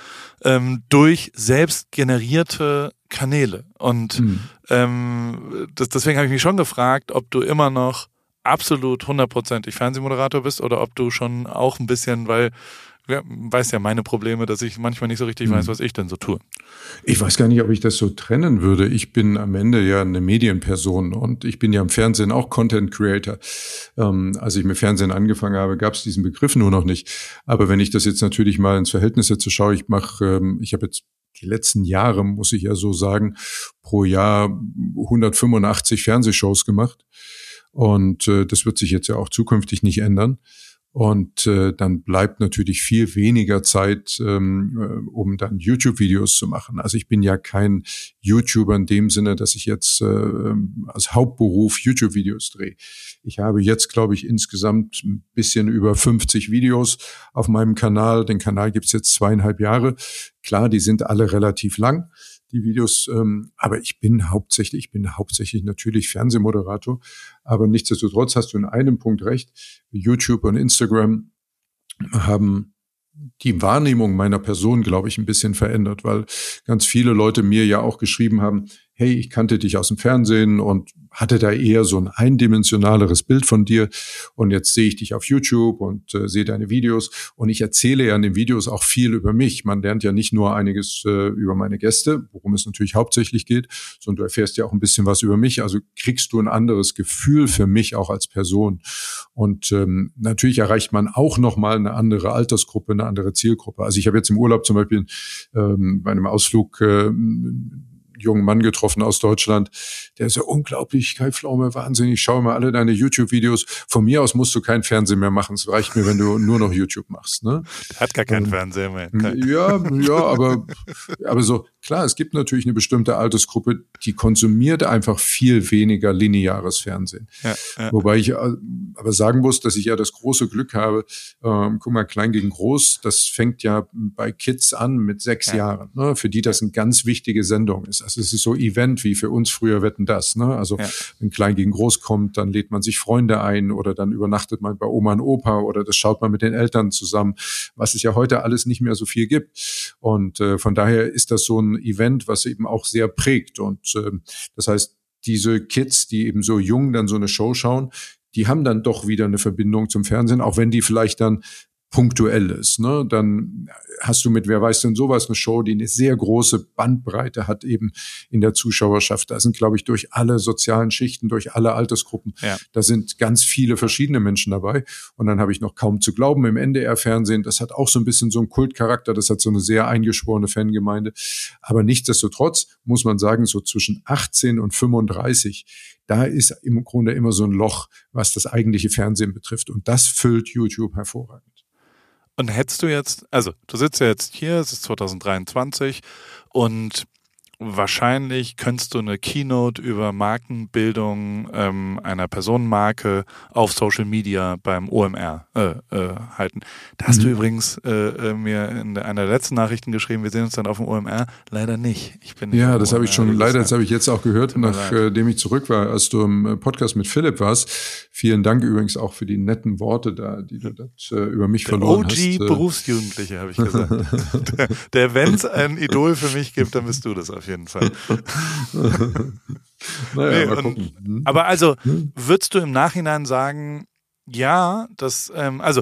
ähm, durch selbst generierte Kanäle. Und mhm. ähm, das, deswegen habe ich mich schon gefragt, ob du immer noch absolut hundertprozentig Fernsehmoderator bist oder ob du schon auch ein bisschen, weil ja, weiß ja meine Probleme, dass ich manchmal nicht so richtig mhm. weiß, was ich denn so tue. Ich weiß gar nicht, ob ich das so trennen würde. Ich bin am Ende ja eine Medienperson und ich bin ja im Fernsehen auch Content Creator. Ähm, als ich mit Fernsehen angefangen habe, gab es diesen Begriff nur noch nicht. Aber wenn ich das jetzt natürlich mal ins Verhältnis setze, schaue ich mache, ähm, ich habe jetzt die letzten Jahre, muss ich ja so sagen, pro Jahr 185 Fernsehshows gemacht. Und äh, das wird sich jetzt ja auch zukünftig nicht ändern. Und äh, dann bleibt natürlich viel weniger Zeit, ähm, äh, um dann YouTube-Videos zu machen. Also ich bin ja kein YouTuber in dem Sinne, dass ich jetzt äh, als Hauptberuf YouTube-Videos drehe. Ich habe jetzt, glaube ich, insgesamt ein bisschen über 50 Videos auf meinem Kanal. Den Kanal gibt's jetzt zweieinhalb Jahre. Klar, die sind alle relativ lang die Videos. Ähm, aber ich bin hauptsächlich, ich bin hauptsächlich natürlich Fernsehmoderator. Aber nichtsdestotrotz hast du in einem Punkt recht. YouTube und Instagram haben die Wahrnehmung meiner Person, glaube ich, ein bisschen verändert, weil ganz viele Leute mir ja auch geschrieben haben, hey, ich kannte dich aus dem Fernsehen und hatte da eher so ein eindimensionaleres Bild von dir und jetzt sehe ich dich auf YouTube und äh, sehe deine Videos und ich erzähle ja in den Videos auch viel über mich. Man lernt ja nicht nur einiges äh, über meine Gäste, worum es natürlich hauptsächlich geht, sondern du erfährst ja auch ein bisschen was über mich. Also kriegst du ein anderes Gefühl für mich auch als Person. Und ähm, natürlich erreicht man auch nochmal eine andere Altersgruppe, eine andere Zielgruppe. Also ich habe jetzt im Urlaub zum Beispiel ähm, bei einem Ausflug äh, jungen Mann getroffen aus Deutschland, der ist ja unglaublich, Kai Pflaume, wahnsinnig, ich schaue mal alle deine YouTube-Videos. Von mir aus musst du kein Fernsehen mehr machen. Es reicht mir, wenn du nur noch YouTube machst. Ne? Hat gar keinen ähm, Fernseher mehr. Ja, ja, aber, aber so, klar, es gibt natürlich eine bestimmte Altersgruppe, die konsumiert einfach viel weniger lineares Fernsehen. Ja, ja. Wobei ich äh, aber sagen muss, dass ich ja das große Glück habe, ähm, guck mal, klein gegen groß, das fängt ja bei Kids an mit sechs ja. Jahren, ne, für die das eine ganz wichtige Sendung ist. Also es ist so Event wie für uns früher Wetten das. Ne? Also wenn Klein gegen Groß kommt, dann lädt man sich Freunde ein oder dann übernachtet man bei Oma und Opa oder das schaut man mit den Eltern zusammen, was es ja heute alles nicht mehr so viel gibt. Und äh, von daher ist das so ein Event, was eben auch sehr prägt. Und äh, das heißt, diese Kids, die eben so jung dann so eine Show schauen, die haben dann doch wieder eine Verbindung zum Fernsehen, auch wenn die vielleicht dann punktuell ist. Ne? Dann hast du mit Wer weiß denn sowas eine Show, die eine sehr große Bandbreite hat eben in der Zuschauerschaft. Da sind, glaube ich, durch alle sozialen Schichten, durch alle Altersgruppen, ja. da sind ganz viele verschiedene Menschen dabei. Und dann habe ich noch kaum zu glauben im NDR-Fernsehen. Das hat auch so ein bisschen so einen Kultcharakter. Das hat so eine sehr eingeschworene Fangemeinde. Aber nichtsdestotrotz muss man sagen, so zwischen 18 und 35, da ist im Grunde immer so ein Loch, was das eigentliche Fernsehen betrifft. Und das füllt YouTube hervorragend. Und hättest du jetzt, also du sitzt ja jetzt hier, es ist 2023 und wahrscheinlich könntest du eine Keynote über Markenbildung ähm, einer Personenmarke auf Social Media beim OMR äh, äh, halten. Da hast mhm. du übrigens äh, äh, mir in einer der letzten Nachrichten geschrieben, wir sehen uns dann auf dem OMR. Leider nicht. Ich bin nicht ja, das habe ich schon, leider, das habe ich jetzt auch gehört, nachdem ich zurück war, als du im äh, Podcast mit Philipp warst. Vielen Dank übrigens auch für die netten Worte da, die du das, äh, über mich der verloren OG hast. OG Berufsjugendliche, habe ich gesagt. der, der wenn es ein Idol für mich gibt, dann bist du das auf jeden Fall. naja, nee, mal gucken. Und, hm? aber also, hm? würdest du im Nachhinein sagen, ja, das, ähm, also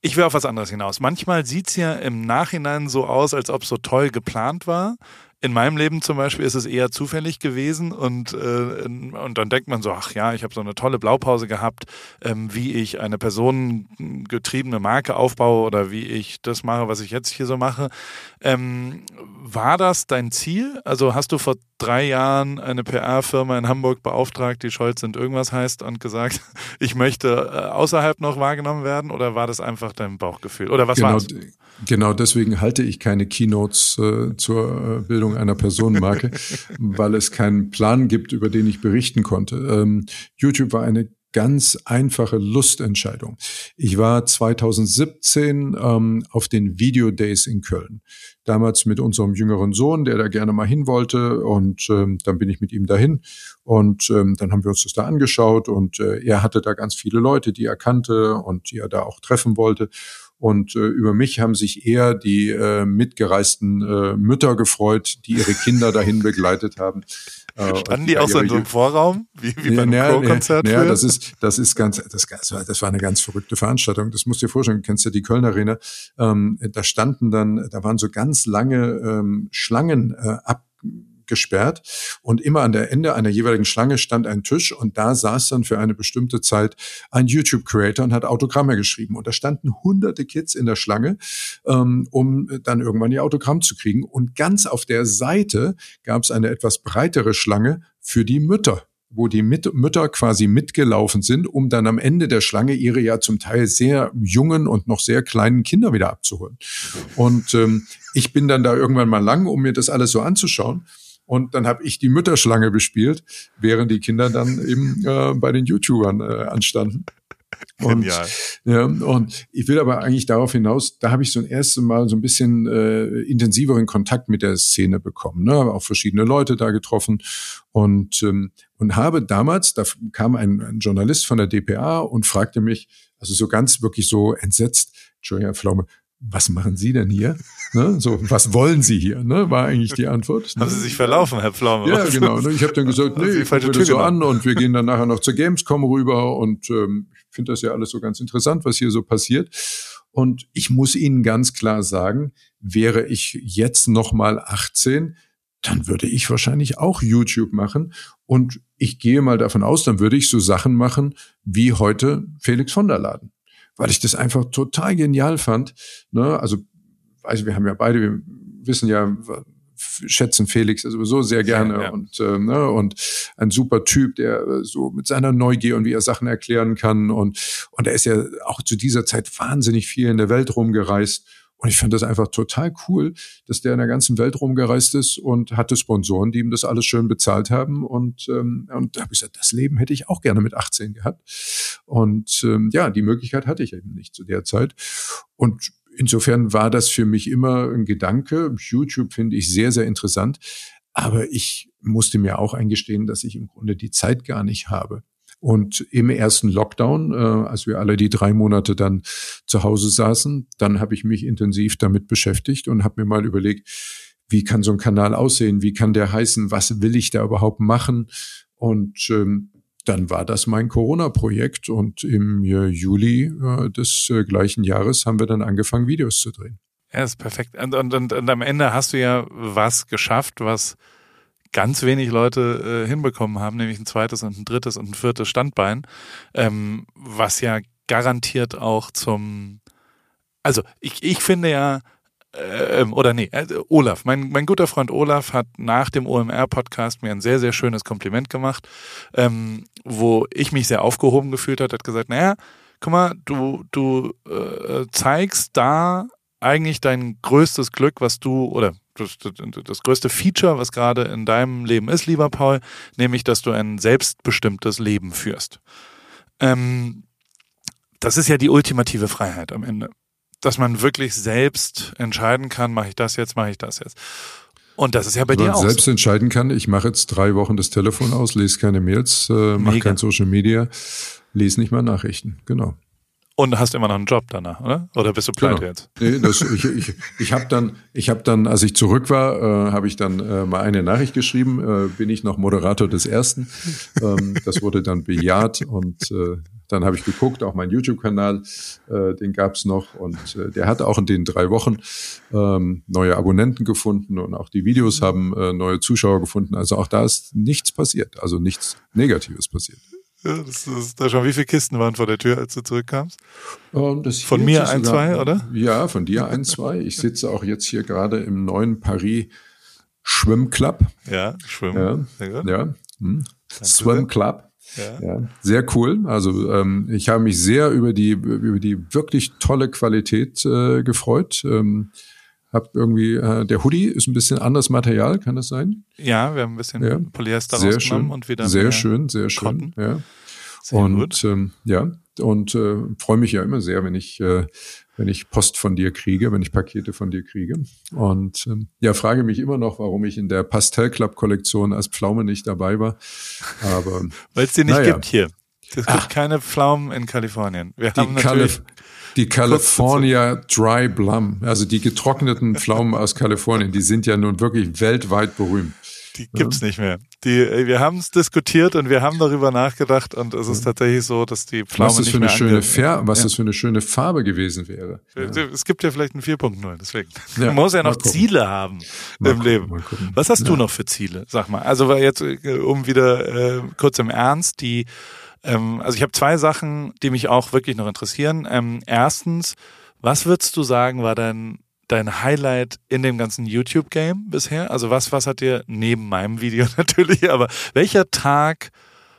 ich will auf was anderes hinaus. Manchmal sieht es ja im Nachhinein so aus, als ob es so toll geplant war. In meinem Leben zum Beispiel ist es eher zufällig gewesen und, äh, und dann denkt man so, ach ja, ich habe so eine tolle Blaupause gehabt, ähm, wie ich eine personengetriebene Marke aufbaue oder wie ich das mache, was ich jetzt hier so mache. Ähm, war das dein Ziel? Also hast du vor drei Jahren eine PR-Firma in Hamburg beauftragt, die Scholz und irgendwas heißt und gesagt, ich möchte äh, außerhalb noch wahrgenommen werden oder war das einfach dein Bauchgefühl? Oder was genau, war es? Genau deswegen halte ich keine Keynotes äh, zur äh, Bildung einer Personenmarke, weil es keinen Plan gibt, über den ich berichten konnte. Ähm, YouTube war eine ganz einfache Lustentscheidung. Ich war 2017 ähm, auf den Video Days in Köln. Damals mit unserem jüngeren Sohn, der da gerne mal hin wollte. Und ähm, dann bin ich mit ihm dahin. Und ähm, dann haben wir uns das da angeschaut. Und äh, er hatte da ganz viele Leute, die er kannte und die er da auch treffen wollte. Und äh, über mich haben sich eher die äh, mitgereisten äh, Mütter gefreut, die ihre Kinder dahin begleitet haben. Äh, Standen die auch so in so einem Vorraum, wie, wie beim ja, Chorkonzert? Ja, das ist, das ist ganz, das, das war eine ganz verrückte Veranstaltung. Das musst du dir vorstellen, du kennst ja die Kölner Arena. Ähm, da standen dann, da waren so ganz lange ähm, Schlangen äh, ab gesperrt und immer an der Ende einer jeweiligen Schlange stand ein Tisch und da saß dann für eine bestimmte Zeit ein YouTube-Creator und hat Autogramme geschrieben und da standen hunderte Kids in der Schlange, ähm, um dann irgendwann ihr Autogramm zu kriegen und ganz auf der Seite gab es eine etwas breitere Schlange für die Mütter wo die Mütter quasi mitgelaufen sind, um dann am Ende der Schlange ihre ja zum Teil sehr jungen und noch sehr kleinen Kinder wieder abzuholen. Und ähm, ich bin dann da irgendwann mal lang, um mir das alles so anzuschauen. Und dann habe ich die Mütterschlange bespielt, während die Kinder dann eben äh, bei den YouTubern äh, anstanden. Und, Genial. ja, und ich will aber eigentlich darauf hinaus, da habe ich so ein erstes Mal so ein bisschen äh, intensiveren Kontakt mit der Szene bekommen, ne? auch verschiedene Leute da getroffen und ähm, und habe damals, da kam ein, ein Journalist von der DPA und fragte mich, also so ganz wirklich so entsetzt, Entschuldigung, Herr Pflaume, was machen Sie denn hier? Ne? So, was wollen Sie hier? Ne? War eigentlich die Antwort. Haben Sie sich verlaufen, Herr Pflaume? Ja, genau. Ne? Ich habe dann gesagt, nee, ich gucke das so an und wir gehen dann nachher noch zur Gamescom rüber und ähm, ich finde das ja alles so ganz interessant, was hier so passiert. Und ich muss Ihnen ganz klar sagen, wäre ich jetzt noch mal 18, dann würde ich wahrscheinlich auch YouTube machen. Und ich gehe mal davon aus, dann würde ich so Sachen machen wie heute Felix von der Laden weil ich das einfach total genial fand. Ne? Also, also wir haben ja beide, wir wissen ja, schätzen Felix sowieso sehr gerne ja, ja. und äh, ne, und ein super Typ, der äh, so mit seiner Neugier und wie er Sachen erklären kann und und er ist ja auch zu dieser Zeit wahnsinnig viel in der Welt rumgereist und ich fand das einfach total cool, dass der in der ganzen Welt rumgereist ist und hatte Sponsoren, die ihm das alles schön bezahlt haben. Und, ähm, und da habe ich gesagt, das Leben hätte ich auch gerne mit 18 gehabt. Und ähm, ja, die Möglichkeit hatte ich eben nicht zu der Zeit. Und insofern war das für mich immer ein Gedanke. YouTube finde ich sehr, sehr interessant. Aber ich musste mir auch eingestehen, dass ich im Grunde die Zeit gar nicht habe. Und im ersten Lockdown, äh, als wir alle die drei Monate dann zu Hause saßen, dann habe ich mich intensiv damit beschäftigt und habe mir mal überlegt, wie kann so ein Kanal aussehen, wie kann der heißen, was will ich da überhaupt machen? Und ähm, dann war das mein Corona-Projekt und im äh, Juli äh, des äh, gleichen Jahres haben wir dann angefangen, Videos zu drehen. Ja, ist perfekt. Und, und, und, und am Ende hast du ja was geschafft, was ganz wenig Leute äh, hinbekommen haben, nämlich ein zweites und ein drittes und ein viertes Standbein, ähm, was ja garantiert auch zum, also ich, ich finde ja, äh, oder nee, also Olaf, mein, mein guter Freund Olaf hat nach dem OMR-Podcast mir ein sehr, sehr schönes Kompliment gemacht, ähm, wo ich mich sehr aufgehoben gefühlt hat, hat gesagt, naja, guck mal, du, du äh, zeigst da eigentlich dein größtes Glück, was du, oder das, das, das größte Feature, was gerade in deinem Leben ist, lieber Paul, nämlich, dass du ein selbstbestimmtes Leben führst. Ähm, das ist ja die ultimative Freiheit am Ende. Dass man wirklich selbst entscheiden kann, mache ich das jetzt, mache ich das jetzt. Und das ist ja bei dir auch. selbst entscheiden kann, ich mache jetzt drei Wochen das Telefon aus, lese keine Mails, äh, mache kein Social Media, lese nicht mal Nachrichten. Genau. Und hast immer noch einen Job danach, oder? Oder bist du pleite genau. jetzt? Nee, das, ich ich, ich habe dann, ich habe dann, als ich zurück war, äh, habe ich dann äh, mal eine Nachricht geschrieben. Äh, bin ich noch Moderator des ersten? Ähm, das wurde dann bejaht und äh, dann habe ich geguckt, auch mein YouTube-Kanal, äh, den gab's noch und äh, der hat auch in den drei Wochen ähm, neue Abonnenten gefunden und auch die Videos haben äh, neue Zuschauer gefunden. Also auch da ist nichts passiert, also nichts Negatives passiert. Ja, das ist da schon, wie viele Kisten waren vor der Tür, als du zurückkamst? Um, von mir ein, sogar, zwei, oder? Ja, von dir ein, zwei. Ich sitze auch jetzt hier gerade im neuen Paris Schwimmclub. Ja, Schwimmen. Ja, ja. Hm. Swim Club. Ja. ja. sehr cool. Also ähm, ich habe mich sehr über die über die wirklich tolle Qualität äh, gefreut. Ähm, hab irgendwie, äh, der Hoodie ist ein bisschen anderes Material, kann das sein? Ja, wir haben ein bisschen ja. Polyester sehr rausgenommen schön, und wieder Sehr schön, sehr schön, Cotton. ja. Sehr und ähm, ja, und äh, freue mich ja immer sehr, wenn ich äh, wenn ich Post von dir kriege, wenn ich Pakete von dir kriege. Und ähm, ja, frage mich immer noch, warum ich in der Pastel Club Kollektion als Pflaume nicht dabei war. Aber weil es die nicht naja. gibt hier. Es gibt Ach. keine Pflaumen in Kalifornien. Wir die haben natürlich die California Dry Plum, also die getrockneten Pflaumen aus Kalifornien, die sind ja nun wirklich weltweit berühmt. Die gibt's ja. nicht mehr. Die, äh, wir haben es diskutiert und wir haben darüber nachgedacht und es ist tatsächlich so, dass die Pflaume was das nicht für eine schöne Fär was ja. das für eine schöne Farbe gewesen wäre. Ja. Es gibt ja vielleicht ein 4.0, deswegen. Man muss ja noch Ziele haben mal im gucken, Leben. Was hast du noch für Ziele? Sag mal. Also jetzt, äh, um wieder äh, kurz im Ernst, die ähm, also ich habe zwei Sachen, die mich auch wirklich noch interessieren. Ähm, erstens, was würdest du sagen, war dein dein Highlight in dem ganzen YouTube-Game bisher? Also was, was hat dir neben meinem Video natürlich, aber welcher Tag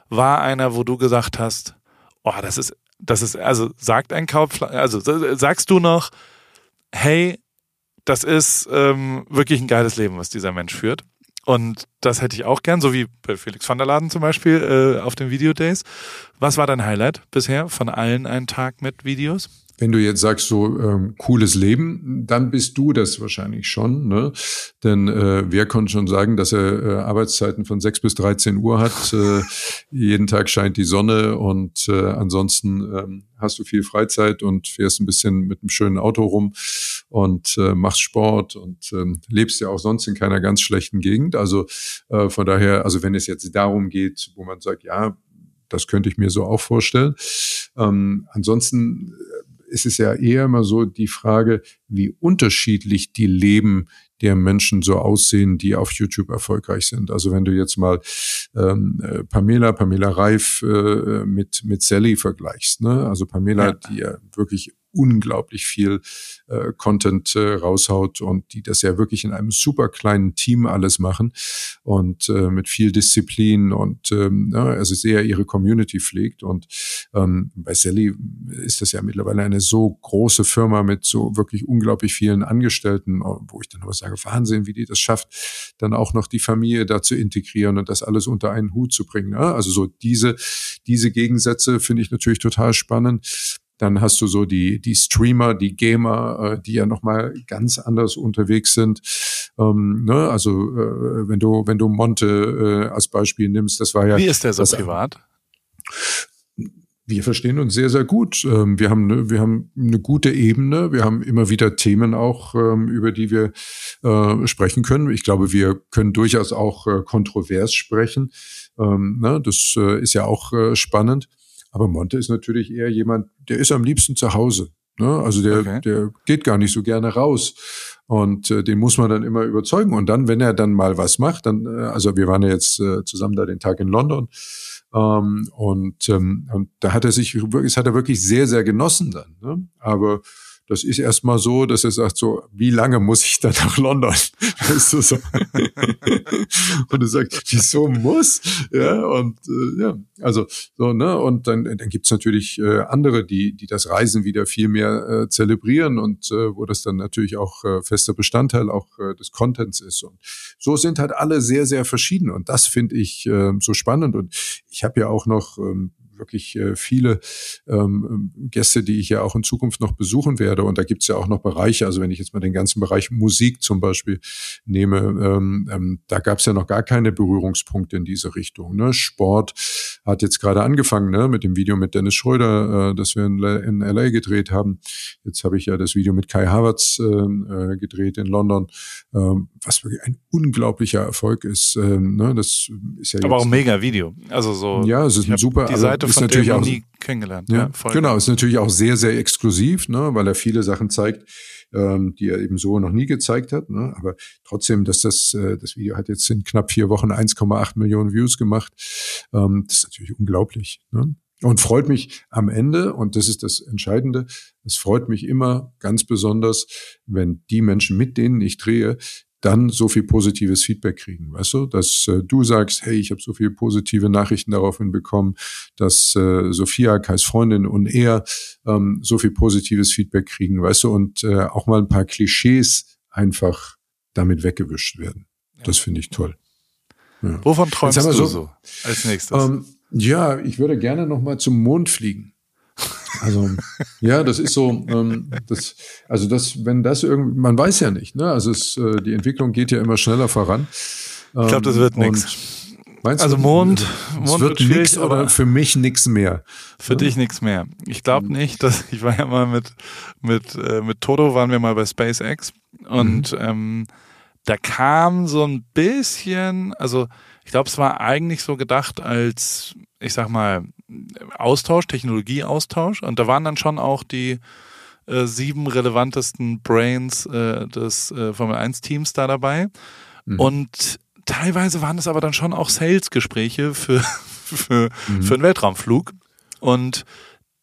war einer, wo du gesagt hast, oh, das ist, das ist, also sagt ein Kauf, also sagst du noch, hey, das ist ähm, wirklich ein geiles Leben, was dieser Mensch führt. Und das hätte ich auch gern, so wie bei Felix van der Laden zum Beispiel äh, auf den Videodays. Was war dein Highlight bisher von allen einen Tag mit Videos? Wenn du jetzt sagst, so ähm, cooles Leben, dann bist du das wahrscheinlich schon. Ne? Denn äh, wer konnte schon sagen, dass er äh, Arbeitszeiten von 6 bis 13 Uhr hat? Äh, jeden Tag scheint die Sonne und äh, ansonsten ähm, hast du viel Freizeit und fährst ein bisschen mit einem schönen Auto rum und äh, machst Sport und ähm, lebst ja auch sonst in keiner ganz schlechten Gegend. Also äh, von daher, also wenn es jetzt darum geht, wo man sagt, ja, das könnte ich mir so auch vorstellen. Ähm, ansonsten ist es ja eher immer so die Frage, wie unterschiedlich die Leben der Menschen so aussehen, die auf YouTube erfolgreich sind. Also wenn du jetzt mal ähm, äh, Pamela, Pamela Reif äh, mit, mit Sally vergleichst, ne? Also Pamela, ja. die ja wirklich unglaublich viel äh, Content äh, raushaut und die das ja wirklich in einem super kleinen Team alles machen und äh, mit viel Disziplin und ähm, ja, also sehr ihre Community pflegt. Und ähm, bei Sally ist das ja mittlerweile eine so große Firma mit so wirklich unglaublich vielen Angestellten, wo ich dann aber sage, Wahnsinn, wie die das schafft, dann auch noch die Familie da zu integrieren und das alles unter einen Hut zu bringen. Ja? Also so diese, diese Gegensätze finde ich natürlich total spannend. Dann hast du so die, die Streamer, die Gamer, äh, die ja nochmal ganz anders unterwegs sind. Ähm, ne? Also äh, wenn du, wenn du Monte äh, als Beispiel nimmst, das war ja. Wie ist der so das, privat? wir verstehen uns sehr, sehr gut. Ähm, wir haben, eine, wir haben eine gute Ebene. Wir haben immer wieder Themen auch, ähm, über die wir äh, sprechen können. Ich glaube, wir können durchaus auch äh, kontrovers sprechen. Ähm, ne? Das äh, ist ja auch spannend. Aber Monte ist natürlich eher jemand, der ist am liebsten zu Hause. Ne? Also der, okay. der geht gar nicht so gerne raus. Und äh, den muss man dann immer überzeugen. Und dann, wenn er dann mal was macht, dann, äh, also wir waren ja jetzt äh, zusammen da den Tag in London. Ähm, und, ähm, und da hat er sich wirklich, hat er wirklich sehr, sehr genossen dann. Ne? Aber das ist erstmal so, dass er sagt so, wie lange muss ich dann nach London? Weißt du, so. und er sagt, wieso muss? Ja, und äh, ja, also so, ne? Und dann, dann gibt's natürlich äh, andere, die, die das Reisen wieder viel mehr äh, zelebrieren und äh, wo das dann natürlich auch äh, fester Bestandteil auch äh, des Contents ist. Und so sind halt alle sehr, sehr verschieden. Und das finde ich äh, so spannend. Und ich habe ja auch noch ähm, wirklich äh, viele ähm, Gäste, die ich ja auch in Zukunft noch besuchen werde. Und da gibt es ja auch noch Bereiche, also wenn ich jetzt mal den ganzen Bereich Musik zum Beispiel nehme, ähm, ähm, da gab es ja noch gar keine Berührungspunkte in diese Richtung. Ne? Sport hat jetzt gerade angefangen ne? mit dem Video mit Dennis Schröder, äh, das wir in, in LA gedreht haben. Jetzt habe ich ja das Video mit Kai Havertz äh, gedreht in London, ähm, was wirklich ein unglaublicher Erfolg ist. Ähm, ne? Das ist ja aber auch ein mega Video. Also so. Ja, es ist ein super. Die Seite ist natürlich auch nie kennengelernt. Ja, ja genau, ist natürlich auch sehr, sehr exklusiv, ne, weil er viele Sachen zeigt, ähm, die er eben so noch nie gezeigt hat. Ne? Aber trotzdem, dass das, äh, das Video hat jetzt in knapp vier Wochen 1,8 Millionen Views gemacht. Ähm, das ist natürlich unglaublich. Ne? Und freut mich am Ende, und das ist das Entscheidende, es freut mich immer ganz besonders, wenn die Menschen, mit denen ich drehe, dann so viel positives Feedback kriegen, weißt du, dass äh, du sagst, hey, ich habe so viele positive Nachrichten daraufhin bekommen, dass äh, Sophia, Kais Freundin und er ähm, so viel positives Feedback kriegen, weißt du, und äh, auch mal ein paar Klischees einfach damit weggewischt werden. Ja. Das finde ich toll. Ja. Wovon träumst du so, so als nächstes? Ähm, Ja, ich würde gerne noch mal zum Mond fliegen. Also ja, das ist so, ähm, das, also das, wenn das irgendwie, man weiß ja nicht, ne? Also es, äh, die Entwicklung geht ja immer schneller voran. Ich glaube, das wird ähm, nichts. Meinst Also du, Mond, es Mond wird wird oder aber für mich nichts mehr. für dich nichts mehr. Ich glaube nicht, dass ich war ja mal mit mit äh, mit Toto waren wir mal bei SpaceX und ähm, da kam so ein bisschen, also ich glaube, es war eigentlich so gedacht als, ich sag mal, Austausch, Technologieaustausch. Und da waren dann schon auch die äh, sieben relevantesten Brains äh, des äh, Formel 1 Teams da dabei. Und teilweise waren es aber dann schon auch Sales-Gespräche für, für, für einen Weltraumflug. Und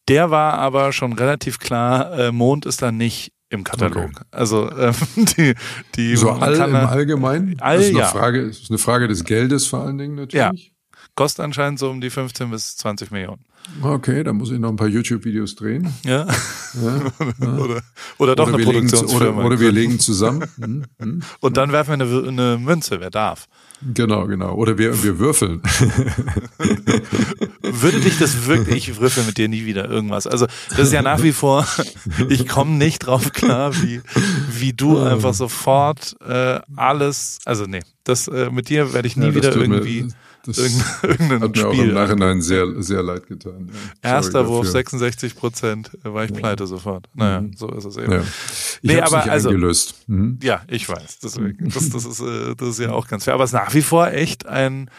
der war aber schon relativ klar, äh, Mond ist da nicht im Katalog. Okay. Also ähm, die, die So all im Allgemeinen? All, das ist eine ja. Frage, ist eine Frage des Geldes vor allen Dingen natürlich. Kostet anscheinend so um die 15 bis 20 Millionen. Okay, da muss ich noch ein paar YouTube-Videos drehen. Ja. Ja. oder, oder doch oder, eine Produktionsfirma. oder, oder wir legen zusammen. Hm, hm. Und dann werfen wir eine, eine Münze, wer darf. Genau, genau. Oder wir, wir würfeln. Würde dich das wirklich, ich würfel mit dir nie wieder irgendwas. Also das ist ja nach wie vor, ich komme nicht drauf klar, wie, wie du einfach sofort äh, alles, also nee, das äh, mit dir werde ich nie Ja, wieder tut mir- irgendwie das irgendein, hat mir auch im. Nachhinein sehr, sehr leid getan. Ja. Erster Wurf, dafür. 66 Prozent, war ich pleite sofort. Naja, so ist es eben. Ja. Ich Nee, aber nicht also- eingelöst. Mhm. Ja, ich weiß. Deswegen, das, das, ist, äh, das ist ja auch ganz fair. Aber es ist nach wie vor echt ein.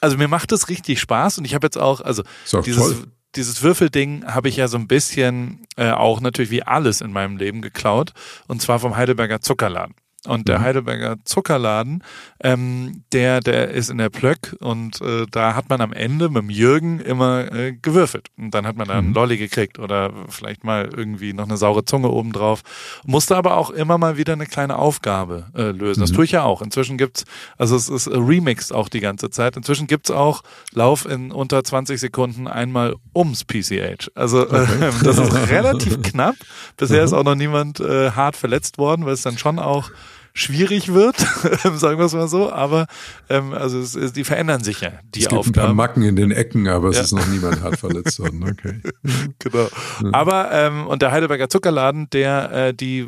Also mir macht es richtig Spaß und ich habe jetzt auch, also auch dieses, toll. dieses Würfelding habe ich ja so ein bisschen äh, auch natürlich wie alles in meinem Leben geklaut. Und zwar vom Heidelberger Zuckerladen. Und der Heidelberger Zuckerladen, ähm, der, der ist in der Plöck und äh, da hat man am Ende mit dem Jürgen immer äh, gewürfelt. Und dann hat man da einen Lolli gekriegt oder vielleicht mal irgendwie noch eine saure Zunge obendrauf. Musste aber auch immer mal wieder eine kleine Aufgabe äh, lösen. Das tue ich ja auch. Inzwischen gibt's, also es ist äh, remixed auch die ganze Zeit. Inzwischen gibt's auch Lauf in unter 20 Sekunden einmal ums PCH. Also äh, das ist relativ knapp. Bisher ist auch noch niemand äh, hart verletzt worden, weil es dann schon auch schwierig wird, sagen wir es mal so, aber ähm, also es, es, die verändern sich ja, die Es gibt ein paar Aufgaben. Macken in den Ecken, aber es Ja. ist noch niemand hart verletzt worden. Okay. Genau. Aber ähm, und der Heidelberger Zuckerladen, der äh, die äh,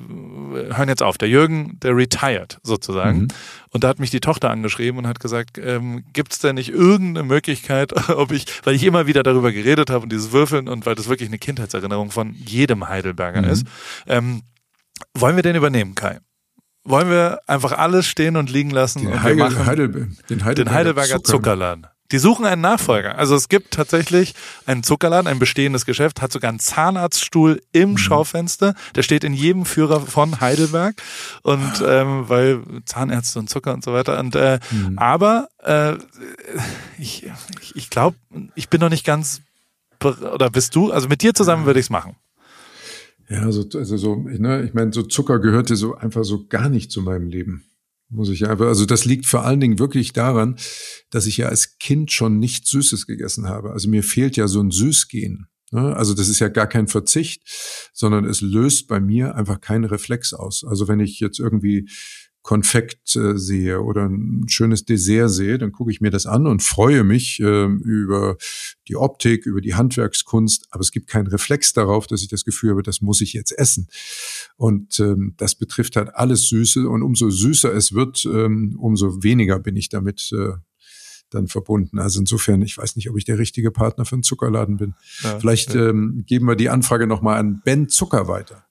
hören jetzt auf. Der Jürgen, der retired sozusagen. Und da hat mich die Tochter angeschrieben und hat gesagt, ähm, gibt es denn nicht irgendeine Möglichkeit, ob ich, weil ich immer wieder darüber geredet habe und dieses Würfeln und weil das wirklich eine Kindheitserinnerung von jedem Heidelberger ist, ähm, wollen wir den übernehmen, Kai? Wollen wir einfach alles stehen und liegen lassen Den, und wir Heidel, machen Heidelberg, den Heidelberger, den Heidelberger Zucker- Zuckerladen. Die suchen einen Nachfolger. Also es gibt tatsächlich einen Zuckerladen, ein bestehendes Geschäft, hat sogar einen Zahnarztstuhl im Mhm. Schaufenster. Der steht in jedem Führer von Heidelberg. Und ähm, weil Zahnärzte und Zucker und so weiter. Und äh, Mhm. aber äh, ich, ich, glaube, ich bin noch nicht ganz oder bist du? Also mit dir zusammen würde ich es machen. Ja, so, also so, ne, ich meine, so Zucker gehörte so einfach so gar nicht zu meinem Leben. Muss ich einfach, also das liegt vor allen Dingen wirklich daran, dass ich ja als Kind schon nichts Süßes gegessen habe. Also mir fehlt ja so ein Süßgehen. Ne? Also das ist ja gar kein Verzicht, sondern es löst bei mir einfach keinen Reflex aus. Also wenn ich jetzt irgendwie Konfekt äh, sehe oder ein schönes Dessert sehe, dann gucke ich mir das an und freue mich äh, über die Optik, über die Handwerkskunst, aber es gibt keinen Reflex darauf, dass ich das Gefühl habe, das muss ich jetzt essen. Und ähm, das betrifft halt alles Süße und umso süßer es wird, ähm, umso weniger bin ich damit äh, dann verbunden. Also insofern, ich weiß nicht, ob ich der richtige Partner für einen Zuckerladen bin. Ja, Vielleicht ähm, geben wir die Anfrage nochmal an Ben Zucker weiter.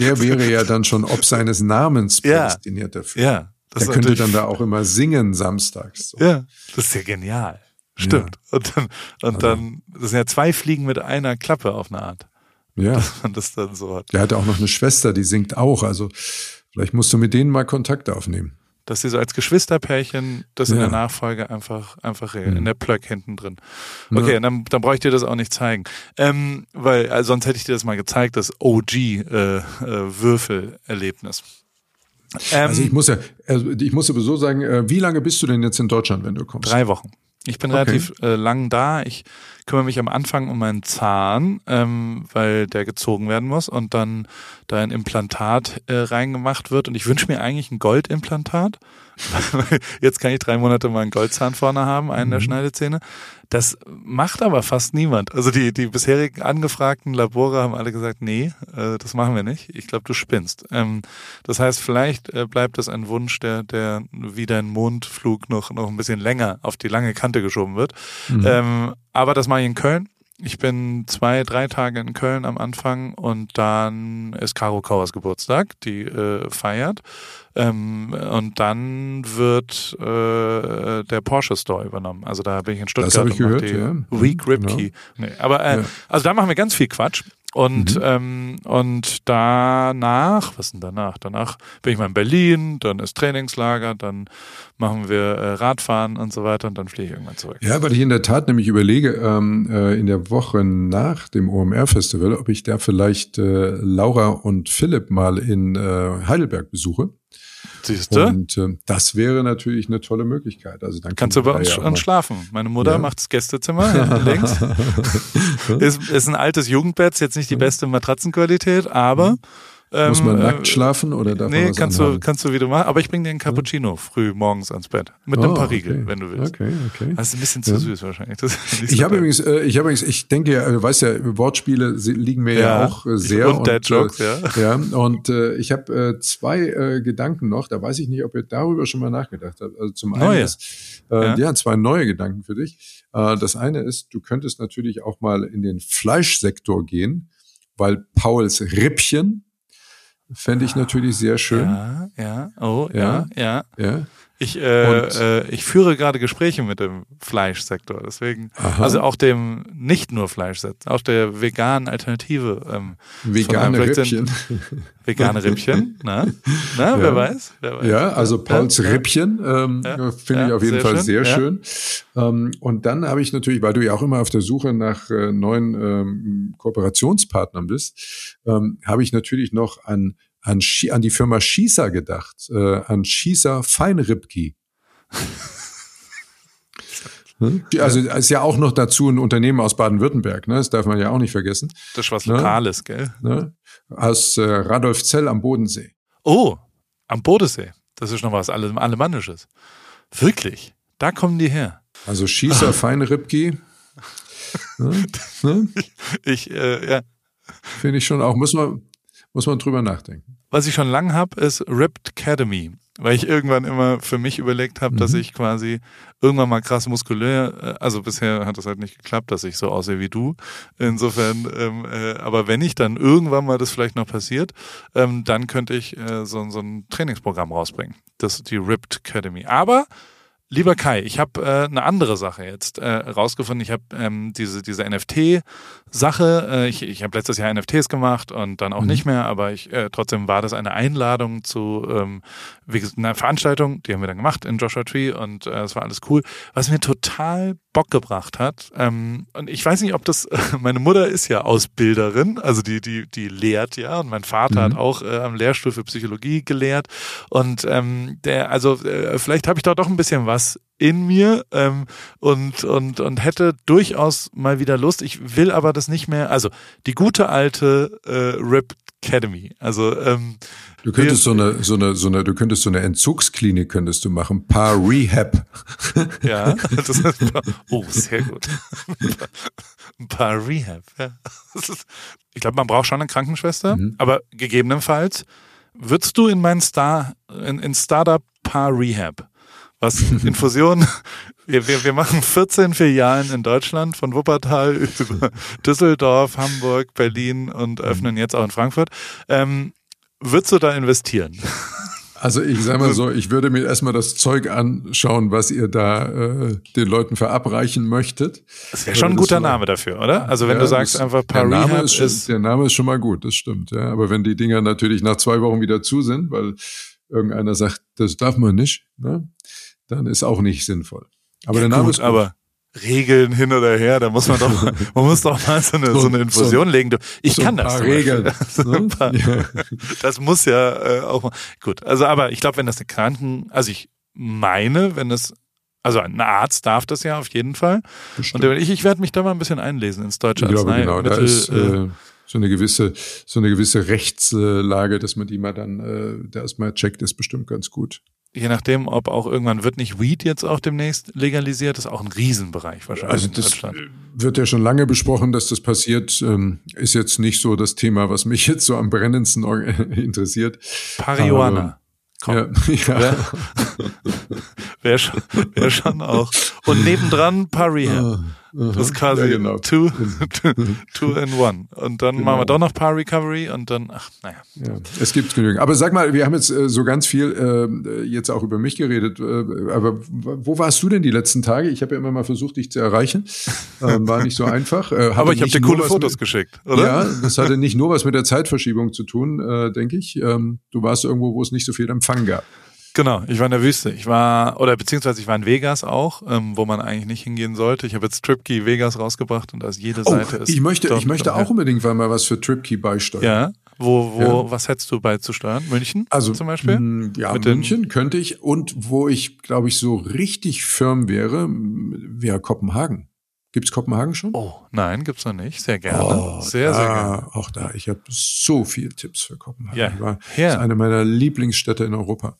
Der wäre ja dann schon ob seines Namens Ja. prädestiniert dafür. Ja. Das Der könnte dann da auch immer singen samstags. So. Ja, das ist ja genial. Stimmt. Und dann, und Also dann, das sind ja zwei Fliegen mit einer Klappe auf eine Art. Ja. Dass man das dann so hat. Der hatte auch noch eine Schwester, die singt auch. Also vielleicht musst du mit denen mal Kontakt aufnehmen. Dass sie so als Geschwisterpärchen das in Ja. Mhm. der Nachfolge einfach, einfach regeln, in der Plöck hinten drin. Okay, dann, dann brauche ich dir das auch nicht zeigen. Ähm, weil, also sonst hätte ich dir das mal gezeigt, das OG-Würfelerlebnis. ähm, Also ich muss ja, also ich muss sowieso sagen, äh, wie lange bist du denn jetzt in Deutschland, wenn du kommst? Drei Wochen. Ich bin Okay. relativ äh, lang da. Ich kümmere mich am Anfang um meinen Zahn, ähm, weil der gezogen werden muss und dann da ein Implantat äh, reingemacht wird. Und ich wünsche mir eigentlich ein Goldimplantat. Jetzt kann ich drei Monate mal einen Goldzahn vorne haben, einen Mhm. der Schneidezähne. Das macht aber fast niemand. Also die, die bisherigen angefragten Labore haben alle gesagt, nee, äh, das machen wir nicht. Ich glaube, du spinnst. Ähm, das heißt, vielleicht äh, bleibt das ein Wunsch, der, der wie dein Mondflug noch, noch ein bisschen länger auf die lange Kante geschoben wird. Mhm. Ähm, aber das mache ich in Köln. Ich bin zwei, drei Tage in Köln am Anfang und dann ist Caro Kauers Geburtstag, die äh, feiert. Ähm, und dann wird äh, der Porsche Store übernommen. Also da bin ich in Stuttgart hab ich und mach gehört, die ja. Week Rip Genau. Nee, aber äh, Ja. also da machen wir ganz viel Quatsch. Und, Mhm. ähm, und danach, was denn danach? Danach bin ich mal in Berlin, dann ist Trainingslager, dann machen wir äh, Radfahren und so weiter und dann fliege ich irgendwann zurück. Ja, weil ich in der Tat nämlich überlege, ähm, äh, in der Woche nach dem OMR-Festival, ob ich da vielleicht äh, Laura und Philipp mal in äh, Heidelberg besuche. Siehst du? Und äh, das wäre natürlich eine tolle Möglichkeit. Also dann Kannst du bei uns ja schon auch schlafen. Meine Mutter Ja. macht das Gästezimmer links. Ist, ist ein altes Jugendbett, jetzt nicht die beste Matratzenqualität, aber mal- Muss ähm, man äh, nackt schlafen oder darf man Nee, was kannst du, anhaben? kannst du wieder machen. Aber ich bringe dir einen Cappuccino früh morgens ans Bett. Mit einem Oh, paar Riegel, okay. wenn du willst. Okay, okay. Das ist ein bisschen zu Ja. süß wahrscheinlich. Ist Ich habe übrigens, äh, ich habe übrigens, ich denke ja, du weißt ja, Wortspiele liegen mir ja, Ja, auch äh, sehr. und Dad-Jokes, äh, ja. Und äh, ich habe äh, zwei äh, Gedanken noch, da weiß ich nicht, ob ihr darüber schon mal nachgedacht habt. Also zum einen Neue. ist, äh, Ja. ja. zwei neue Gedanken für dich. Äh, das eine ist, du könntest natürlich auch mal in den Fleischsektor gehen, weil Pauls Rippchen fände ich natürlich sehr schön. Ja, ja, oh, ja, Ja. ja. Ja. Ich, äh, äh, ich führe gerade Gespräche mit dem Fleischsektor, deswegen, Aha. also auch dem nicht nur Fleischsektor, auch der veganen Alternative. Ähm, Vegane Rippchen. vegane Rippchen, na? Na, wer Ja. weiß? Wer weiß. Ja, also Pauls ja, Rippchen ähm, Ja, finde ich auf jeden sehr Fall schön, sehr schön. Ähm, und dann habe ich natürlich, weil du ja auch immer auf der Suche nach äh, neuen ähm, Kooperationspartnern bist, ähm, habe ich natürlich noch an an, Schi- an die Firma Schießer gedacht, äh, an Schießer Feinribki. Hm? Also ist ja auch noch dazu ein Unternehmen aus Baden-Württemberg, ne? das darf man ja auch nicht vergessen, Das ist was Ne? Lokales, gell? ne? aus äh, Radolfzell am Bodensee. Oh, am Bodensee. Das ist noch was Alle- Alemannisches. Wirklich? Da kommen die her. Also Schießer Feinribki. Ne? Ne? Ich, äh, ja. Finde ich schon auch, muss man, muss man drüber nachdenken. Was ich schon lang habe, ist Ripped Academy. Weil ich irgendwann immer für mich überlegt habe, dass Mhm. ich quasi irgendwann mal krass muskulär, äh, also bisher hat es halt nicht geklappt, dass ich so aussehe wie du. Insofern, ähm, äh, aber wenn ich dann irgendwann mal das vielleicht noch passiert, ähm, dann könnte ich äh, so, so ein Trainingsprogramm rausbringen. Das ist die Ripped Academy. Aber Lieber Kai, ich habe äh, eine andere Sache jetzt äh, rausgefunden. Ich habe ähm, diese, diese NFT-Sache, äh, ich, ich habe letztes Jahr NFTs gemacht und dann auch Mhm. nicht mehr, aber ich äh, trotzdem war das eine Einladung zu ähm, wie gesagt, einer Veranstaltung, die haben wir dann gemacht in Joshua Tree und äh, es war alles cool. Was mir total Bock gebracht hat, ähm, und ich weiß nicht, ob das, meine Mutter ist ja Ausbilderin, also die, die, die lehrt ja, und mein Vater Mhm. hat auch äh, am Lehrstuhl für Psychologie gelehrt. Und ähm, der, also äh, vielleicht habe ich da doch ein bisschen was in mir ähm, und, und, und hätte durchaus mal wieder Lust. Ich will aber das nicht mehr, also die gute alte äh, Rip Academy. Also ähm, Du könntest so eine, so eine, so eine, du könntest so eine Entzugsklinik könntest du machen, Paar Rehab. ja, das ist, oh, sehr gut. Ein paar Rehab. Ja. Ist, ich glaube, man braucht schon eine Krankenschwester, Mhm. aber gegebenenfalls würdest du in mein Star, in, in Startup Paar Rehab, was Infusion, wir, wir, wir machen 14 Filialen in Deutschland, von Wuppertal über Düsseldorf, Hamburg, Berlin und öffnen jetzt auch in Frankfurt. Ähm, würdest du da investieren? Also ich sage mal so, ich würde mir erstmal das Zeug anschauen, was ihr da äh, den Leuten verabreichen möchtet. Das wäre schon ein guter Name dafür, oder? Also wenn Ja, du sagst das- einfach der Paar Name Rehab ist, schon, ist der Name ist schon mal gut, das stimmt. Ja, aber wenn die Dinger natürlich nach zwei Wochen wieder zu sind, weil irgendeiner sagt, das darf man nicht, ne, dann ist auch nicht sinnvoll. Aber der Name gut, ist gut. aber Regeln hin oder her, da muss man doch, man muss doch mal so eine, so, So- eine Infusion legen. Du, Ich so kann das. paar. Regeln, So ne? paar, Ja. das muss ja äh, auch mal. Gut, also aber ich glaube, wenn das eine Kranken, also ich meine, wenn es, also ein Arzt darf das ja auf jeden Fall. Bestimmt. Und ich, ich werde mich da mal ein bisschen einlesen ins deutsche Ich glaube, genau, da ist äh, äh, so eine gewisse, so eine gewisse Rechtslage, dass man die mal dann, äh, da erstmal checkt, ist bestimmt ganz gut. Je nachdem, ob auch irgendwann wird nicht Weed jetzt auch demnächst legalisiert, ist auch ein Riesenbereich wahrscheinlich. Also das wird ja schon lange besprochen, dass das passiert. Ähm, ist jetzt nicht so das Thema, was mich jetzt so am brennendsten interessiert. Parihuana. Komm. Ja, ja. Wäre wär schon, wär schon auch. Und nebendran Pari. Das ist quasi ja, genau. two, two in one. Und dann genau. machen wir doch noch Paar Recovery und dann, ach, naja. Ja, es gibt genügend. Aber sag mal, wir haben jetzt äh, so ganz viel äh, jetzt auch über mich geredet. Äh, aber wo warst du denn die letzten Tage? Ich habe ja immer mal versucht, dich zu erreichen. Ähm, war nicht so einfach. Äh, aber ich habe dir coole Fotos mit, geschickt, oder? Ja, das hatte nicht nur was mit der Zeitverschiebung zu tun, äh, denke ich. Ähm, du warst irgendwo, wo es nicht so viel Empfang gab. Genau, ich war in der Wüste. Ich war, oder beziehungsweise ich war in Vegas auch, ähm, wo man eigentlich nicht hingehen sollte. Ich habe jetzt TripKey Vegas rausgebracht und da ist jede oh, Seite ist. Ich möchte, ich möchte auch unbedingt mal was für TripKey beisteuern. Ja. Wo, wo, ja. was hättest du beizusteuern? München also, zum Beispiel? Ja, Mit München könnte ich. Und wo ich, glaube ich, so richtig firm wäre, wäre Kopenhagen. Gibt's Kopenhagen schon? Oh, nein, gibt's noch nicht. Sehr gerne. Oh, sehr, da, sehr gerne. Auch da. Ich habe so viele Tipps für Kopenhagen. Ja, War, ja. ist eine meiner Lieblingsstädte in Europa.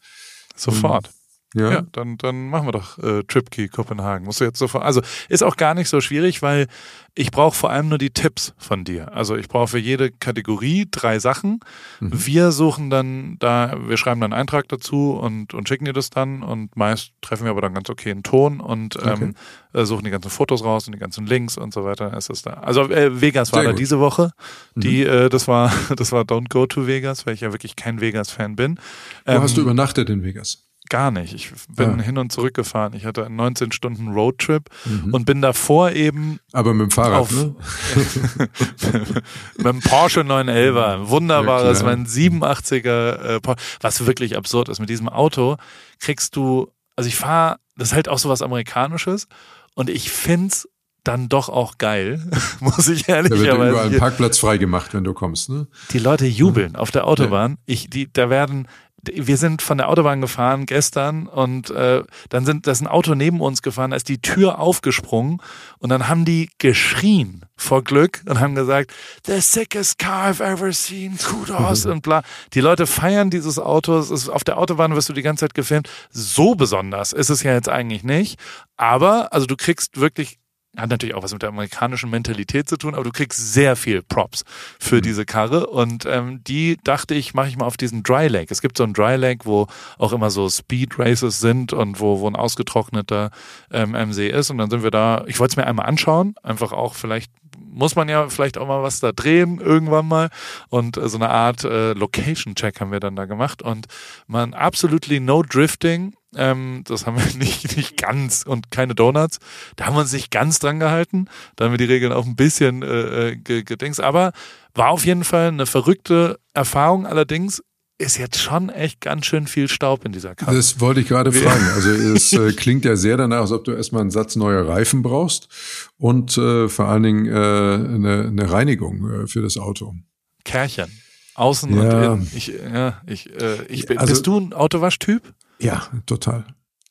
Sofort. Ja. ja, dann, dann machen wir doch äh, TripKey Kopenhagen. Musst du jetzt sofort. Also ist auch gar nicht so schwierig, weil ich brauche vor allem nur die Tipps von dir. Also ich brauche für jede Kategorie drei Sachen. Mhm. Wir suchen dann da, wir schreiben dann einen Eintrag dazu und, und schicken dir das dann und meist treffen wir aber dann ganz okay einen Ton und ähm, okay. äh, suchen die ganzen Fotos raus und die ganzen Links und so weiter. Ist da. Also äh, Vegas war Sehr da gut. diese Woche. Mhm. Die, äh, das war, das war Don't Go to Vegas, weil ich ja wirklich kein Vegas-Fan bin. Wo ähm, hast du übernachtet in Vegas? Gar nicht. Ich bin ja. hin und zurück gefahren. Ich hatte einen 19 Stunden Roadtrip mhm. und bin davor eben. Aber mit dem Fahrrad, auf, ne? mit dem Porsche 911, wunderbares, ja, mein 87er äh, Porsche, was wirklich absurd ist. Mit diesem Auto kriegst du, also ich fahre, das ist halt auch so was Amerikanisches und ich find's dann doch auch geil, muss ich ehrlich sagen. Da wird überall ein Parkplatz frei gemacht, wenn du kommst, ne? Die Leute jubeln auf der Autobahn. Ich, die, da werden wir sind von der Autobahn gefahren gestern und äh, dann sind das ein Auto neben uns gefahren, da ist die Tür aufgesprungen und dann haben die geschrien vor Glück und haben gesagt, the sickest car I've ever seen, kudos und bla. Die Leute feiern dieses Auto, es ist, auf der Autobahn wirst du die ganze Zeit gefilmt. So besonders ist es ja jetzt eigentlich nicht, aber also du kriegst wirklich hat natürlich auch was mit der amerikanischen Mentalität zu tun, aber du kriegst sehr viel Props für mhm. diese Karre. Und ähm, die dachte ich, mache ich mal auf diesen Dry Lake. Es gibt so einen Dry Lake, wo auch immer so Speed Races sind und wo, wo ein ausgetrockneter ähm, MC ist. Und dann sind wir da, ich wollte es mir einmal anschauen, einfach auch vielleicht muss man ja vielleicht auch mal was da drehen irgendwann mal. Und äh, so eine Art äh, Location Check haben wir dann da gemacht. Und man absolutely no drifting ähm, das haben wir nicht, nicht ganz und keine Donuts. Da haben wir uns nicht ganz dran gehalten. Da haben wir die Regeln auch ein bisschen äh, äh gedings. Aber war auf jeden Fall eine verrückte Erfahrung. Allerdings ist jetzt schon echt ganz schön viel Staub in dieser Karre. Das wollte ich gerade fragen. Also es äh, klingt ja sehr danach, als ob du erstmal einen Satz neuer Reifen brauchst und äh, vor allen Dingen äh, eine, eine Reinigung äh, für das Auto. Kärchen. Außen ja. und innen. Ich, ja, ich, äh, ich, also, bist du ein Autowaschtyp? Ja, total.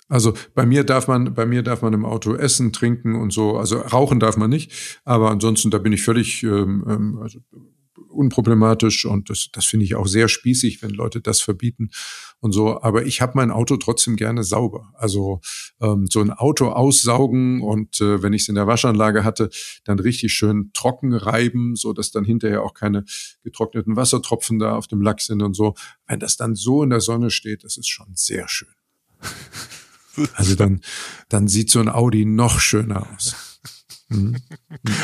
Also bei mir darf man, bei mir darf man im Auto essen, trinken und so. Also rauchen darf man nicht, aber ansonsten da bin ich völlig ähm, ähm also unproblematisch und das, das finde ich auch sehr spießig, wenn Leute das verbieten und so. Aber ich habe mein Auto trotzdem gerne sauber. Also ähm, so ein Auto aussaugen und äh, wenn ich es in der Waschanlage hatte, dann richtig schön trocken reiben, so dass dann hinterher auch keine getrockneten Wassertropfen da auf dem Lack sind und so. Wenn das dann so in der Sonne steht, das ist schon sehr schön. Also dann, dann sieht so ein Audi noch schöner aus.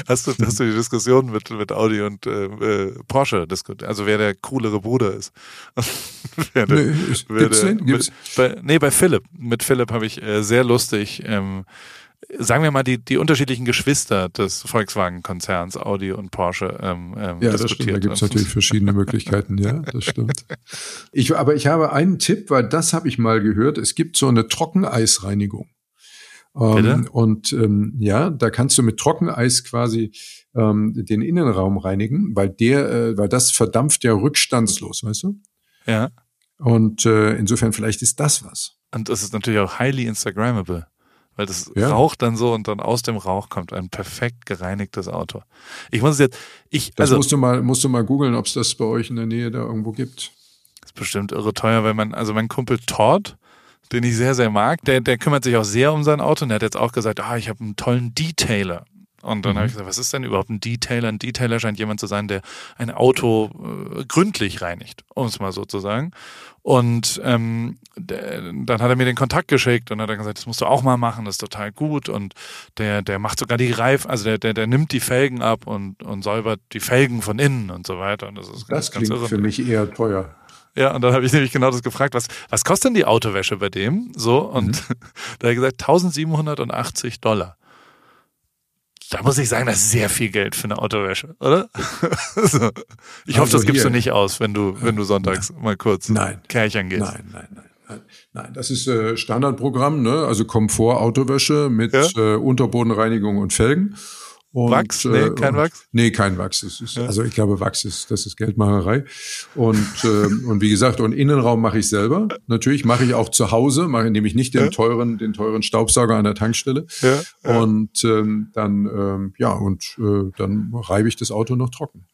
Hast, du, hast du die Diskussion mit, mit Audi und äh, äh Porsche diskutiert? Also wer der coolere Bruder ist? wer der, nee, wer gibt's der, den? Gibt's? Mit, bei, nee, bei Philipp. Mit Philipp habe ich äh, sehr lustig, ähm, sagen wir mal, die, die unterschiedlichen Geschwister des Volkswagen-Konzerns, Audi und Porsche, ähm, ähm, ja, das stimmt. Da gibt es natürlich verschiedene Möglichkeiten, ja, das stimmt. Ich, aber ich habe einen Tipp, weil das habe ich mal gehört. Es gibt so eine Trockeneisreinigung. Ähm, und ähm, ja, da kannst du mit Trockeneis quasi ähm, den Innenraum reinigen, weil der, äh, weil das verdampft ja rückstandslos, weißt du? Ja. Und äh, insofern vielleicht ist das was. Und das ist natürlich auch highly Instagrammable. Weil das ja. raucht dann so und dann aus dem Rauch kommt ein perfekt gereinigtes Auto. Ich muss jetzt, ich, das also. musst du mal, musst du mal googeln, ob es das bei euch in der Nähe da irgendwo gibt. Das ist bestimmt irre teuer, weil man, also mein Kumpel Todd, den ich sehr, sehr mag. Der, der kümmert sich auch sehr um sein Auto und der hat jetzt auch gesagt, ah, ich habe einen tollen Detailer. Und dann mhm. habe ich gesagt, was ist denn überhaupt ein Detailer? Ein Detailer scheint jemand zu sein, der ein Auto äh, gründlich reinigt, um es mal so zu sagen. Und ähm, der, dann hat er mir den Kontakt geschickt und hat dann gesagt, das musst du auch mal machen, das ist total gut. Und der, der macht sogar die Reifen, also der, der, der nimmt die Felgen ab und, und säubert die Felgen von innen und so weiter. Und das ist das ganz, klingt ganz für mich eher teuer. Ja, und dann habe ich nämlich genau das gefragt, was, was kostet denn die Autowäsche bei dem? So, und mhm. da hat er gesagt, 1780 Dollar. Da muss ich sagen, das ist sehr viel Geld für eine Autowäsche, oder? so. Ich hoffe, also das gibst hier. du nicht aus, wenn du, wenn du sonntags nein. mal kurz nein. Kärchern gehst. Nein, nein, nein. Nein, nein das ist äh, Standardprogramm, ne? also Komfort-Autowäsche mit ja? äh, Unterbodenreinigung und Felgen. Und, Wachs? Nee, äh, kein Wachs? Nee, kein Wachs. Ist, ja. Also ich glaube, Wachs ist, das ist Geldmacherei. Und, äh, und wie gesagt, und Innenraum mache ich selber. Natürlich mache ich auch zu Hause, mache nämlich nicht den ja. teuren, den teuren Staubsauger an der Tankstelle. Ja. Und ähm, dann, ähm, ja, und äh, dann reibe ich das Auto noch trocken.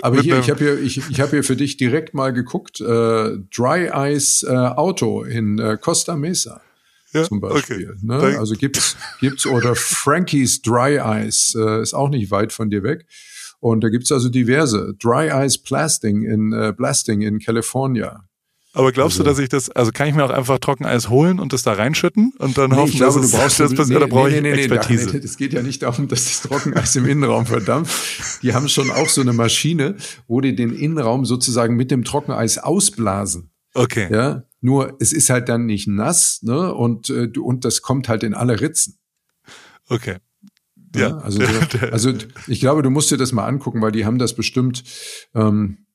Aber hier, ich habe hier, ich, ich habe hier für dich direkt mal geguckt, äh, Dry Ice äh, Auto in äh, Costa Mesa ja, zum Beispiel. Okay. Ne? Also gibt's gibt's oder Frankie's Dry Ice äh, ist auch nicht weit von dir weg. Und da gibt's also diverse Dry Ice Blasting in äh, Blasting in California. Aber glaubst also, du, dass ich das, also kann ich mir auch einfach Trockeneis holen und das da reinschütten und dann nee, hoffen, glaube, dass du brauchst das passiert? Nee, da brauche nee, nee, ich Expertise. Es geht ja nicht darum, dass das Trockeneis im Innenraum verdampft. Die haben schon auch so eine Maschine, wo die den Innenraum sozusagen mit dem Trockeneis ausblasen. Okay. Ja, nur es ist halt dann nicht nass, ne? Und, äh, und das kommt halt in alle Ritzen. Okay. Ja, ja also, also ich glaube, du musst dir das mal angucken, weil die haben das bestimmt, ähm,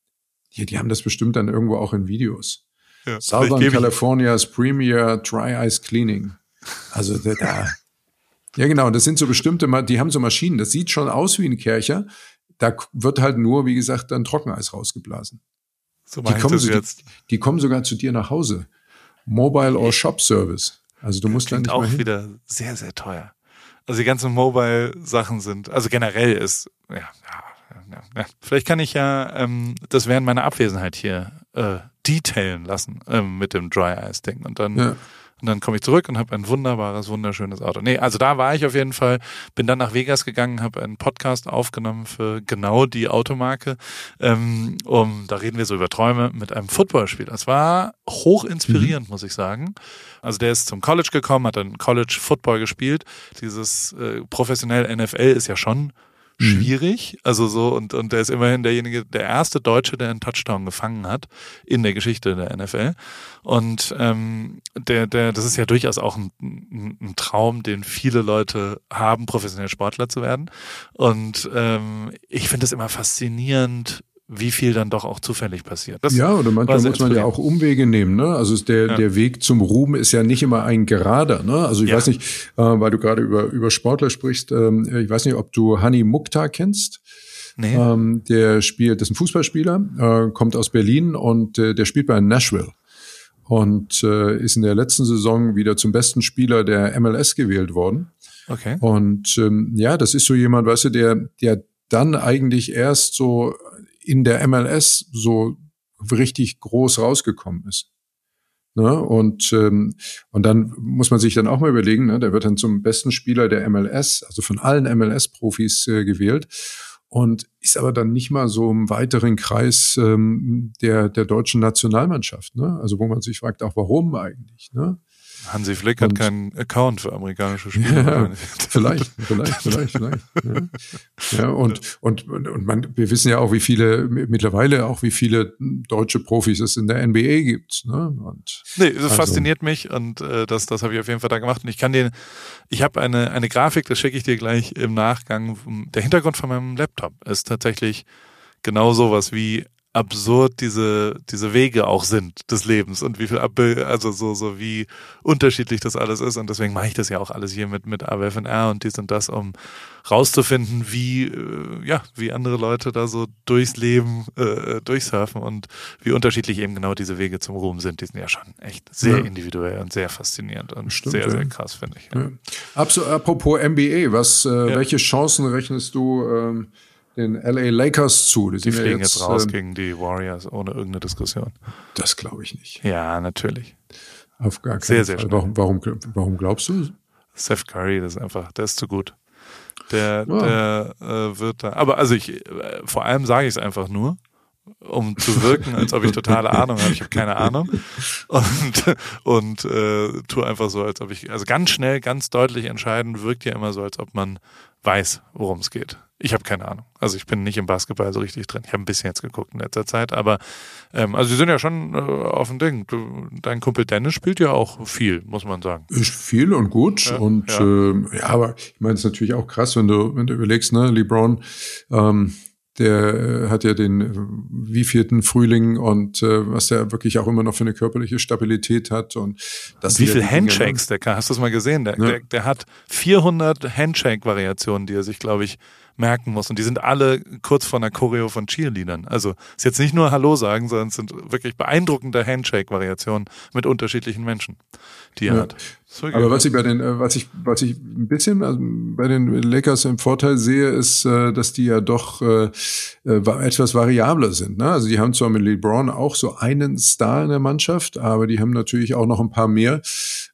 ja, die haben das bestimmt dann irgendwo auch in Videos. Ja, Southern California's Premier Dry Ice Cleaning. Also da, ja genau, das sind so bestimmte, die haben so Maschinen, das sieht schon aus wie ein Kercher. Da wird halt nur, wie gesagt, dann Trockeneis rausgeblasen. So die, kommen die, die, kommen sogar zu dir nach Hause. Mobile or Shop Service. Also du musst dann nicht auch wieder sehr, sehr teuer. Also die ganzen Mobile-Sachen sind, also generell ist, ja, ja, ja. Vielleicht kann ich ja ähm, das während meiner Abwesenheit hier äh, detailen lassen ähm, mit dem Dry Ice Ding und dann ja. Und dann komme ich zurück und habe ein wunderbares, wunderschönes Auto. Nee, also da war ich auf jeden Fall, bin dann nach Vegas gegangen, habe einen Podcast aufgenommen für genau die Automarke. Ähm, um, da reden wir so über Träume mit einem Footballspiel. Das war hoch inspirierend, mhm. muss ich sagen. Also der ist zum College gekommen, hat dann College Football gespielt. Dieses äh, professionell NFL ist ja schon. Schwierig. Also so, und, und der ist immerhin derjenige, der erste Deutsche, der einen Touchdown gefangen hat in der Geschichte der NFL. Und ähm, der, der, das ist ja durchaus auch ein, ein Traum, den viele Leute haben, professionell Sportler zu werden. Und ähm, ich finde es immer faszinierend, wie viel dann doch auch zufällig passiert. Das ja, oder manchmal muss man ja auch Umwege nehmen. Ne? Also der, ja. der Weg zum Ruhm ist ja nicht immer ein gerader. Ne? Also ich ja. weiß nicht, äh, weil du gerade über, über Sportler sprichst, ähm, ich weiß nicht, ob du Hani Mukhtar kennst. Nee. Ähm, der spielt, das ist ein Fußballspieler, äh, kommt aus Berlin und äh, der spielt bei Nashville und äh, ist in der letzten Saison wieder zum besten Spieler der MLS gewählt worden. Okay. Und ähm, ja, das ist so jemand, weißt du, der, der dann eigentlich erst so in der MLS so richtig groß rausgekommen ist. Ne? Und, ähm, und dann muss man sich dann auch mal überlegen, ne? der wird dann zum besten Spieler der MLS, also von allen MLS-Profis äh, gewählt und ist aber dann nicht mal so im weiteren Kreis ähm, der, der deutschen Nationalmannschaft. Ne? Also wo man sich fragt, auch warum eigentlich. Ne? Hansi Flick hat keinen Account für amerikanische Spieler. Ja, vielleicht, vielleicht, vielleicht, vielleicht. Ja, ja und, und, und man, wir wissen ja auch, wie viele, mittlerweile auch, wie viele deutsche Profis es in der NBA gibt. Ne? Und, nee, das also. fasziniert mich und äh, das, das habe ich auf jeden Fall da gemacht. Und ich kann den, ich habe eine, eine Grafik, das schicke ich dir gleich im Nachgang. Der Hintergrund von meinem Laptop ist tatsächlich genau sowas wie absurd diese, diese Wege auch sind des Lebens und wie viel, also so, so wie unterschiedlich das alles ist. Und deswegen mache ich das ja auch alles hier mit, mit AWFNR und dies und das, um rauszufinden, wie, äh, ja, wie andere Leute da so durchs Leben äh, durchsurfen und wie unterschiedlich eben genau diese Wege zum Ruhm sind. Die sind ja schon echt sehr ja. individuell und sehr faszinierend und Stimmt, sehr, ja. sehr krass, finde ich. Ja. Apropos MBA, was, äh, welche Chancen rechnest du, ähm, den LA Lakers zu. Die, die fliegen jetzt, jetzt, raus ähm, gegen die Warriors ohne irgendeine Diskussion. Das glaube ich nicht. Ja, natürlich. Auf gar keinen sehr, Fall. Sehr warum, warum, warum glaubst du? Seth Curry, das ist einfach, der ist zu gut. Der, ja. der äh, wird da. Aber also ich, äh, vor allem sage ich es einfach nur, um zu wirken, als ob ich totale Ahnung habe. Ich habe keine Ahnung und und äh, tue einfach so, als ob ich also ganz schnell, ganz deutlich entscheiden wirkt ja immer so, als ob man weiß, worum es geht. Ich habe keine Ahnung. Also ich bin nicht im Basketball so richtig drin. Ich habe ein bisschen jetzt geguckt in letzter Zeit, aber ähm, also sie sind ja schon äh, auf dem Ding. Du, dein Kumpel Dennis spielt ja auch viel, muss man sagen. Ist viel und gut ja, und ja. Äh, ja, aber ich meine es ist natürlich auch krass, wenn du wenn du überlegst, ne, LeBron ähm, der äh, hat ja den äh, wievielten Frühling und äh, was der wirklich auch immer noch für eine körperliche Stabilität hat und das wie viele Handshakes der kann hast du das mal gesehen der, ja. der, der hat 400 Handshake Variationen die er sich glaube ich merken muss. Und die sind alle kurz vor einer Choreo von Cheerleadern. Also ist jetzt nicht nur Hallo sagen, sondern es sind wirklich beeindruckende Handshake-Variationen mit unterschiedlichen Menschen, die er ja. hat. Aber was ich bei den, äh, was ich, was ich ein bisschen also bei den Lakers im Vorteil sehe, ist, äh, dass die ja doch äh, etwas variabler sind. Ne? Also die haben zwar mit LeBron auch so einen Star in der Mannschaft, aber die haben natürlich auch noch ein paar mehr.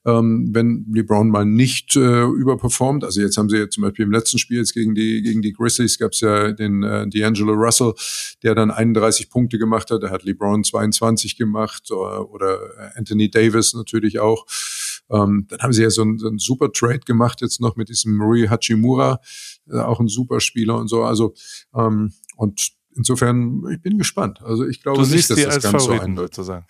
Ähm, wenn LeBron mal nicht überperformt, also jetzt haben sie ja zum Beispiel im letzten Spiel jetzt gegen die gegen die Grizzlies gab es ja den äh, D'Angelo Russell, der dann 31 Punkte gemacht hat. Da hat LeBron 22 gemacht oder, oder Anthony Davis natürlich auch. Ähm, dann haben sie ja so einen, so einen super Trade gemacht jetzt noch mit diesem Rui Hachimura, äh, auch ein super Spieler und so. Also ähm, und insofern, ich bin gespannt. Also ich glaube nicht, dass das ganz Favoriten, so eindeutig sozusagen.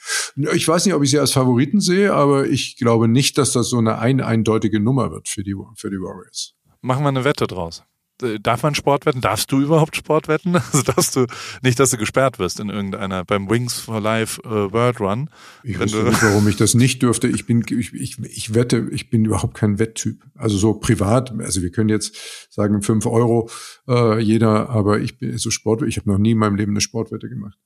Ich weiß nicht, ob ich sie als Favoriten sehe, aber ich glaube nicht, dass das so eine ein eindeutige Nummer wird für die, für die Warriors. Machen wir eine Wette draus. Äh, darf man Sport wetten? Darfst du überhaupt Sport wetten? Also darfst du nicht, dass du gesperrt wirst in irgendeiner beim Wings for Life äh, World Run. Ich weiß nicht, warum ich das nicht dürfte. Ich bin, ich, ich, ich wette, ich bin überhaupt kein Wetttyp. Also so privat. Also wir können jetzt sagen fünf Euro äh, jeder, aber ich bin so Sport. Ich habe noch nie in meinem Leben eine Sportwette gemacht.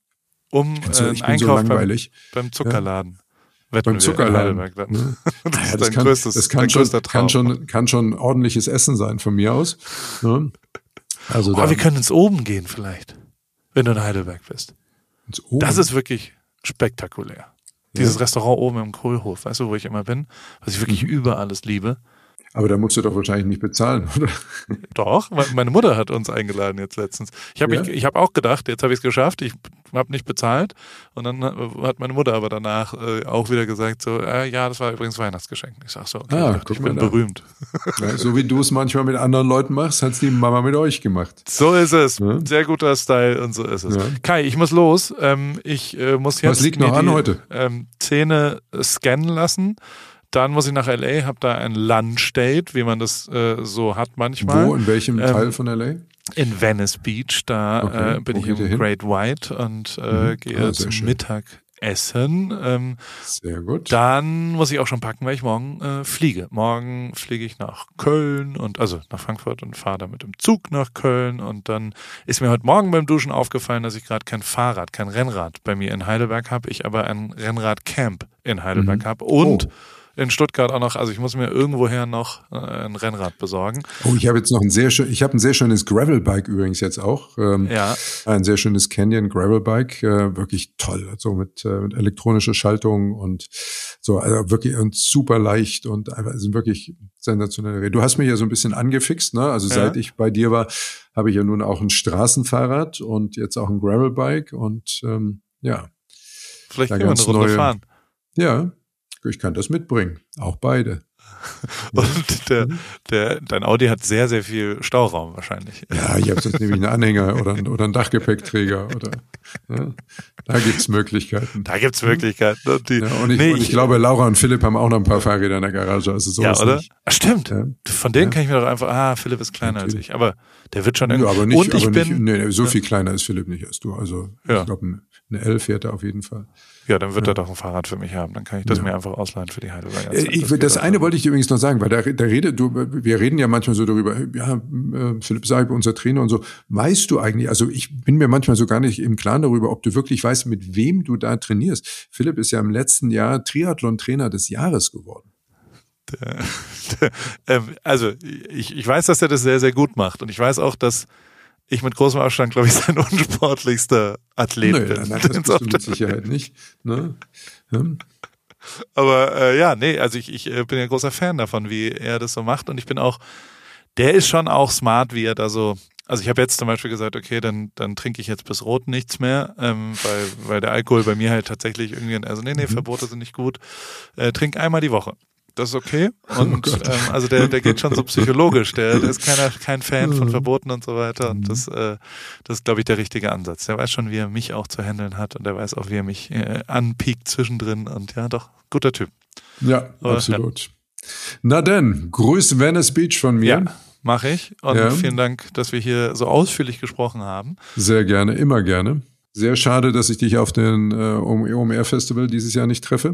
Um äh, ich bin so langweilig. Beim, beim Zuckerladen. Ja. Wetten beim Zuckerladen. Ne? Das, ja, das, kann, größtes, das kann, schon, kann, schon, kann schon ordentliches Essen sein von mir aus. Ne? Also oh, wir können ins Oben gehen vielleicht, wenn du in Heidelberg bist. Ins Oben? Das ist wirklich spektakulär. Dieses ja. Restaurant oben im Kohlhof, weißt du, wo ich immer bin, was ich wirklich mhm. über alles liebe. Aber da musst du doch wahrscheinlich nicht bezahlen, oder? Doch, meine Mutter hat uns eingeladen jetzt letztens. Ich habe ja? ich, ich hab auch gedacht, jetzt habe ich es geschafft, ich habe nicht bezahlt. Und dann hat meine Mutter aber danach äh, auch wieder gesagt, so, äh, ja, das war übrigens Weihnachtsgeschenk. Ich sag so, okay, ah, ich, dachte, ich bin berühmt. Ja, so wie du es manchmal mit anderen Leuten machst, hat es die Mama mit euch gemacht. So ist es. Ja? Sehr guter Style und so ist es. Ja. Kai, ich muss los. Ähm, ich äh, muss jetzt Was liegt noch an heute? Ähm, Zähne scannen lassen. Dann muss ich nach LA, habe da ein Lunch Date, wie man das äh, so hat manchmal. Wo, in welchem ähm, Teil von LA? In Venice Beach, da okay. äh, bin ich im Great White und äh, mhm. gehe ah, zum schön. Mittagessen. Ähm, sehr gut. Dann muss ich auch schon packen, weil ich morgen äh, fliege. Morgen fliege ich nach Köln und also nach Frankfurt und fahre dann mit dem Zug nach Köln. Und dann ist mir heute Morgen beim Duschen aufgefallen, dass ich gerade kein Fahrrad, kein Rennrad bei mir in Heidelberg habe. Ich aber ein Rennradcamp in Heidelberg mhm. habe und oh in Stuttgart auch noch, also ich muss mir irgendwoher noch äh, ein Rennrad besorgen. Oh, ich habe jetzt noch ein sehr schön, ich habe ein sehr schönes Gravelbike übrigens jetzt auch. Ähm, ja. Ein sehr schönes Canyon Gravelbike, äh, wirklich toll, so also mit, äh, mit elektronischer Schaltung und so, also wirklich und super leicht und einfach sind wirklich sensationelle Räder. Du hast mich ja so ein bisschen angefixt, ne? Also ja. seit ich bei dir war, habe ich ja nun auch ein Straßenfahrrad und jetzt auch ein Gravelbike und ähm, ja. Vielleicht können wir eine Runde neue, fahren. Ja, ich kann das mitbringen. Auch beide. Und der, der, dein Audi hat sehr, sehr viel Stauraum wahrscheinlich. Ja, ich habe sonst nämlich einen Anhänger oder, oder einen Dachgepäckträger. Oder, ja, da gibt's Möglichkeiten. Da gibt's Möglichkeiten. Und, die, ja, und, ich, nee, und ich, ich, glaube, Laura und Philipp haben auch noch ein paar Fahrräder in der Garage. Also so ja, oder? Nicht. Stimmt. Ja. Von denen kann ich mir doch einfach, ah, Philipp ist kleiner Natürlich. als ich. Aber der wird schon irgendwie. Ja, aber nicht, und ich aber bin, nicht, nee, so viel kleiner ist Philipp nicht als du. Also ich glaube, eine L fährt er auf jeden Fall. Ja, dann wird ja. er doch ein Fahrrad für mich haben. Dann kann ich das ja. mir einfach ausleihen für die Heidelberger. Äh, ich, das, das eine wollte ich dir übrigens noch sagen, weil da, da redet du, wir reden ja manchmal so darüber, ja, äh, Philipp Seib, unser Trainer und so. Weißt du eigentlich, also ich bin mir manchmal so gar nicht im Klaren darüber, ob du wirklich weißt, mit wem du da trainierst. Philipp ist ja im letzten Jahr Triathlon-Trainer des Jahres geworden. Der, der, ähm, also ich, ich weiß, dass er das sehr, sehr gut macht. Und ich weiß auch, dass ich mit großem Abstand, glaube ich, sein unsportlichster Athlet Nö, bin. nein, das bist du mit Sicherheit nicht. Ne? Hm? Aber äh, ja, nee, also ich, ich äh, bin ja großer Fan davon, wie er das so macht. Und ich bin auch, der ist schon auch smart, wie er da so. Also ich habe jetzt zum Beispiel gesagt, okay, dann, dann trinke ich jetzt bis Rot nichts mehr, ähm, weil, weil der Alkohol bei mir halt tatsächlich irgendwie, also nee, nee, Mhm. Verbote sind nicht gut. Äh, trink einmal die Woche. Das ist okay. Und ähm, also der, der geht schon so psychologisch. Der, der ist keiner, kein Fan von Verboten und so weiter. Und das, äh, das ist, glaube ich, der richtige Ansatz. Der weiß schon, wie er mich auch zu handeln hat und der weiß auch, wie er mich äh, anpiekt zwischendrin. Und ja, doch, guter Typ. Ja, Aber, absolut. Na denn, grüß Venice Beach von mir. Ja, mache ich. Und Ja. vielen Dank, dass wir hier so ausführlich gesprochen haben. Sehr gerne, immer gerne. Sehr schade, dass ich dich auf den äh, OMR Festival dieses Jahr nicht treffe.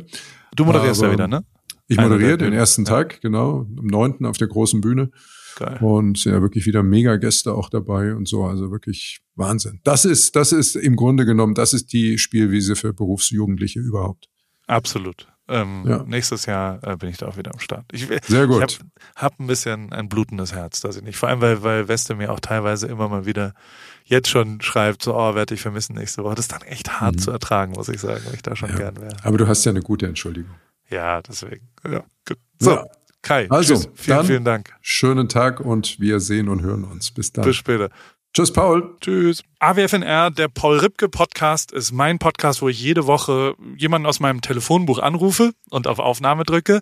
Du moderierst Aber- ja wieder, ne? Ich moderiere der- den ersten Tag, genau, am 9. auf der großen Bühne. Geil. Und ja, wirklich wieder mega Gäste auch dabei und so. Also wirklich Wahnsinn. Das ist, das ist im Grunde genommen, das ist die Spielwiese für Berufsjugendliche überhaupt. Absolut. Ähm, Ja. Nächstes Jahr äh, bin ich da auch wieder am Start. Ich, Sehr gut. Ich habe hab ein bisschen ein blutendes Herz, dass ich nicht. Vor allem, weil, weil Weste mir auch teilweise immer mal wieder jetzt schon schreibt, so, oh, werde ich vermissen nächste Woche. Das ist dann echt hart zu ertragen, muss ich sagen, weil ich da schon Mhm. Ja. gern wäre. Aber du hast ja eine gute Entschuldigung. Ja, deswegen. Ja. So, Ja. Kai, Also, tschüss. vielen, dann- vielen Dank. Schönen Tag und wir sehen und hören uns. Bis dann. Bis später. Tschüss, Paul. Tschüss. AWFNR, der Paul Ripke Podcast, ist mein Podcast, wo ich jede Woche jemanden aus meinem Telefonbuch anrufe und auf Aufnahme drücke.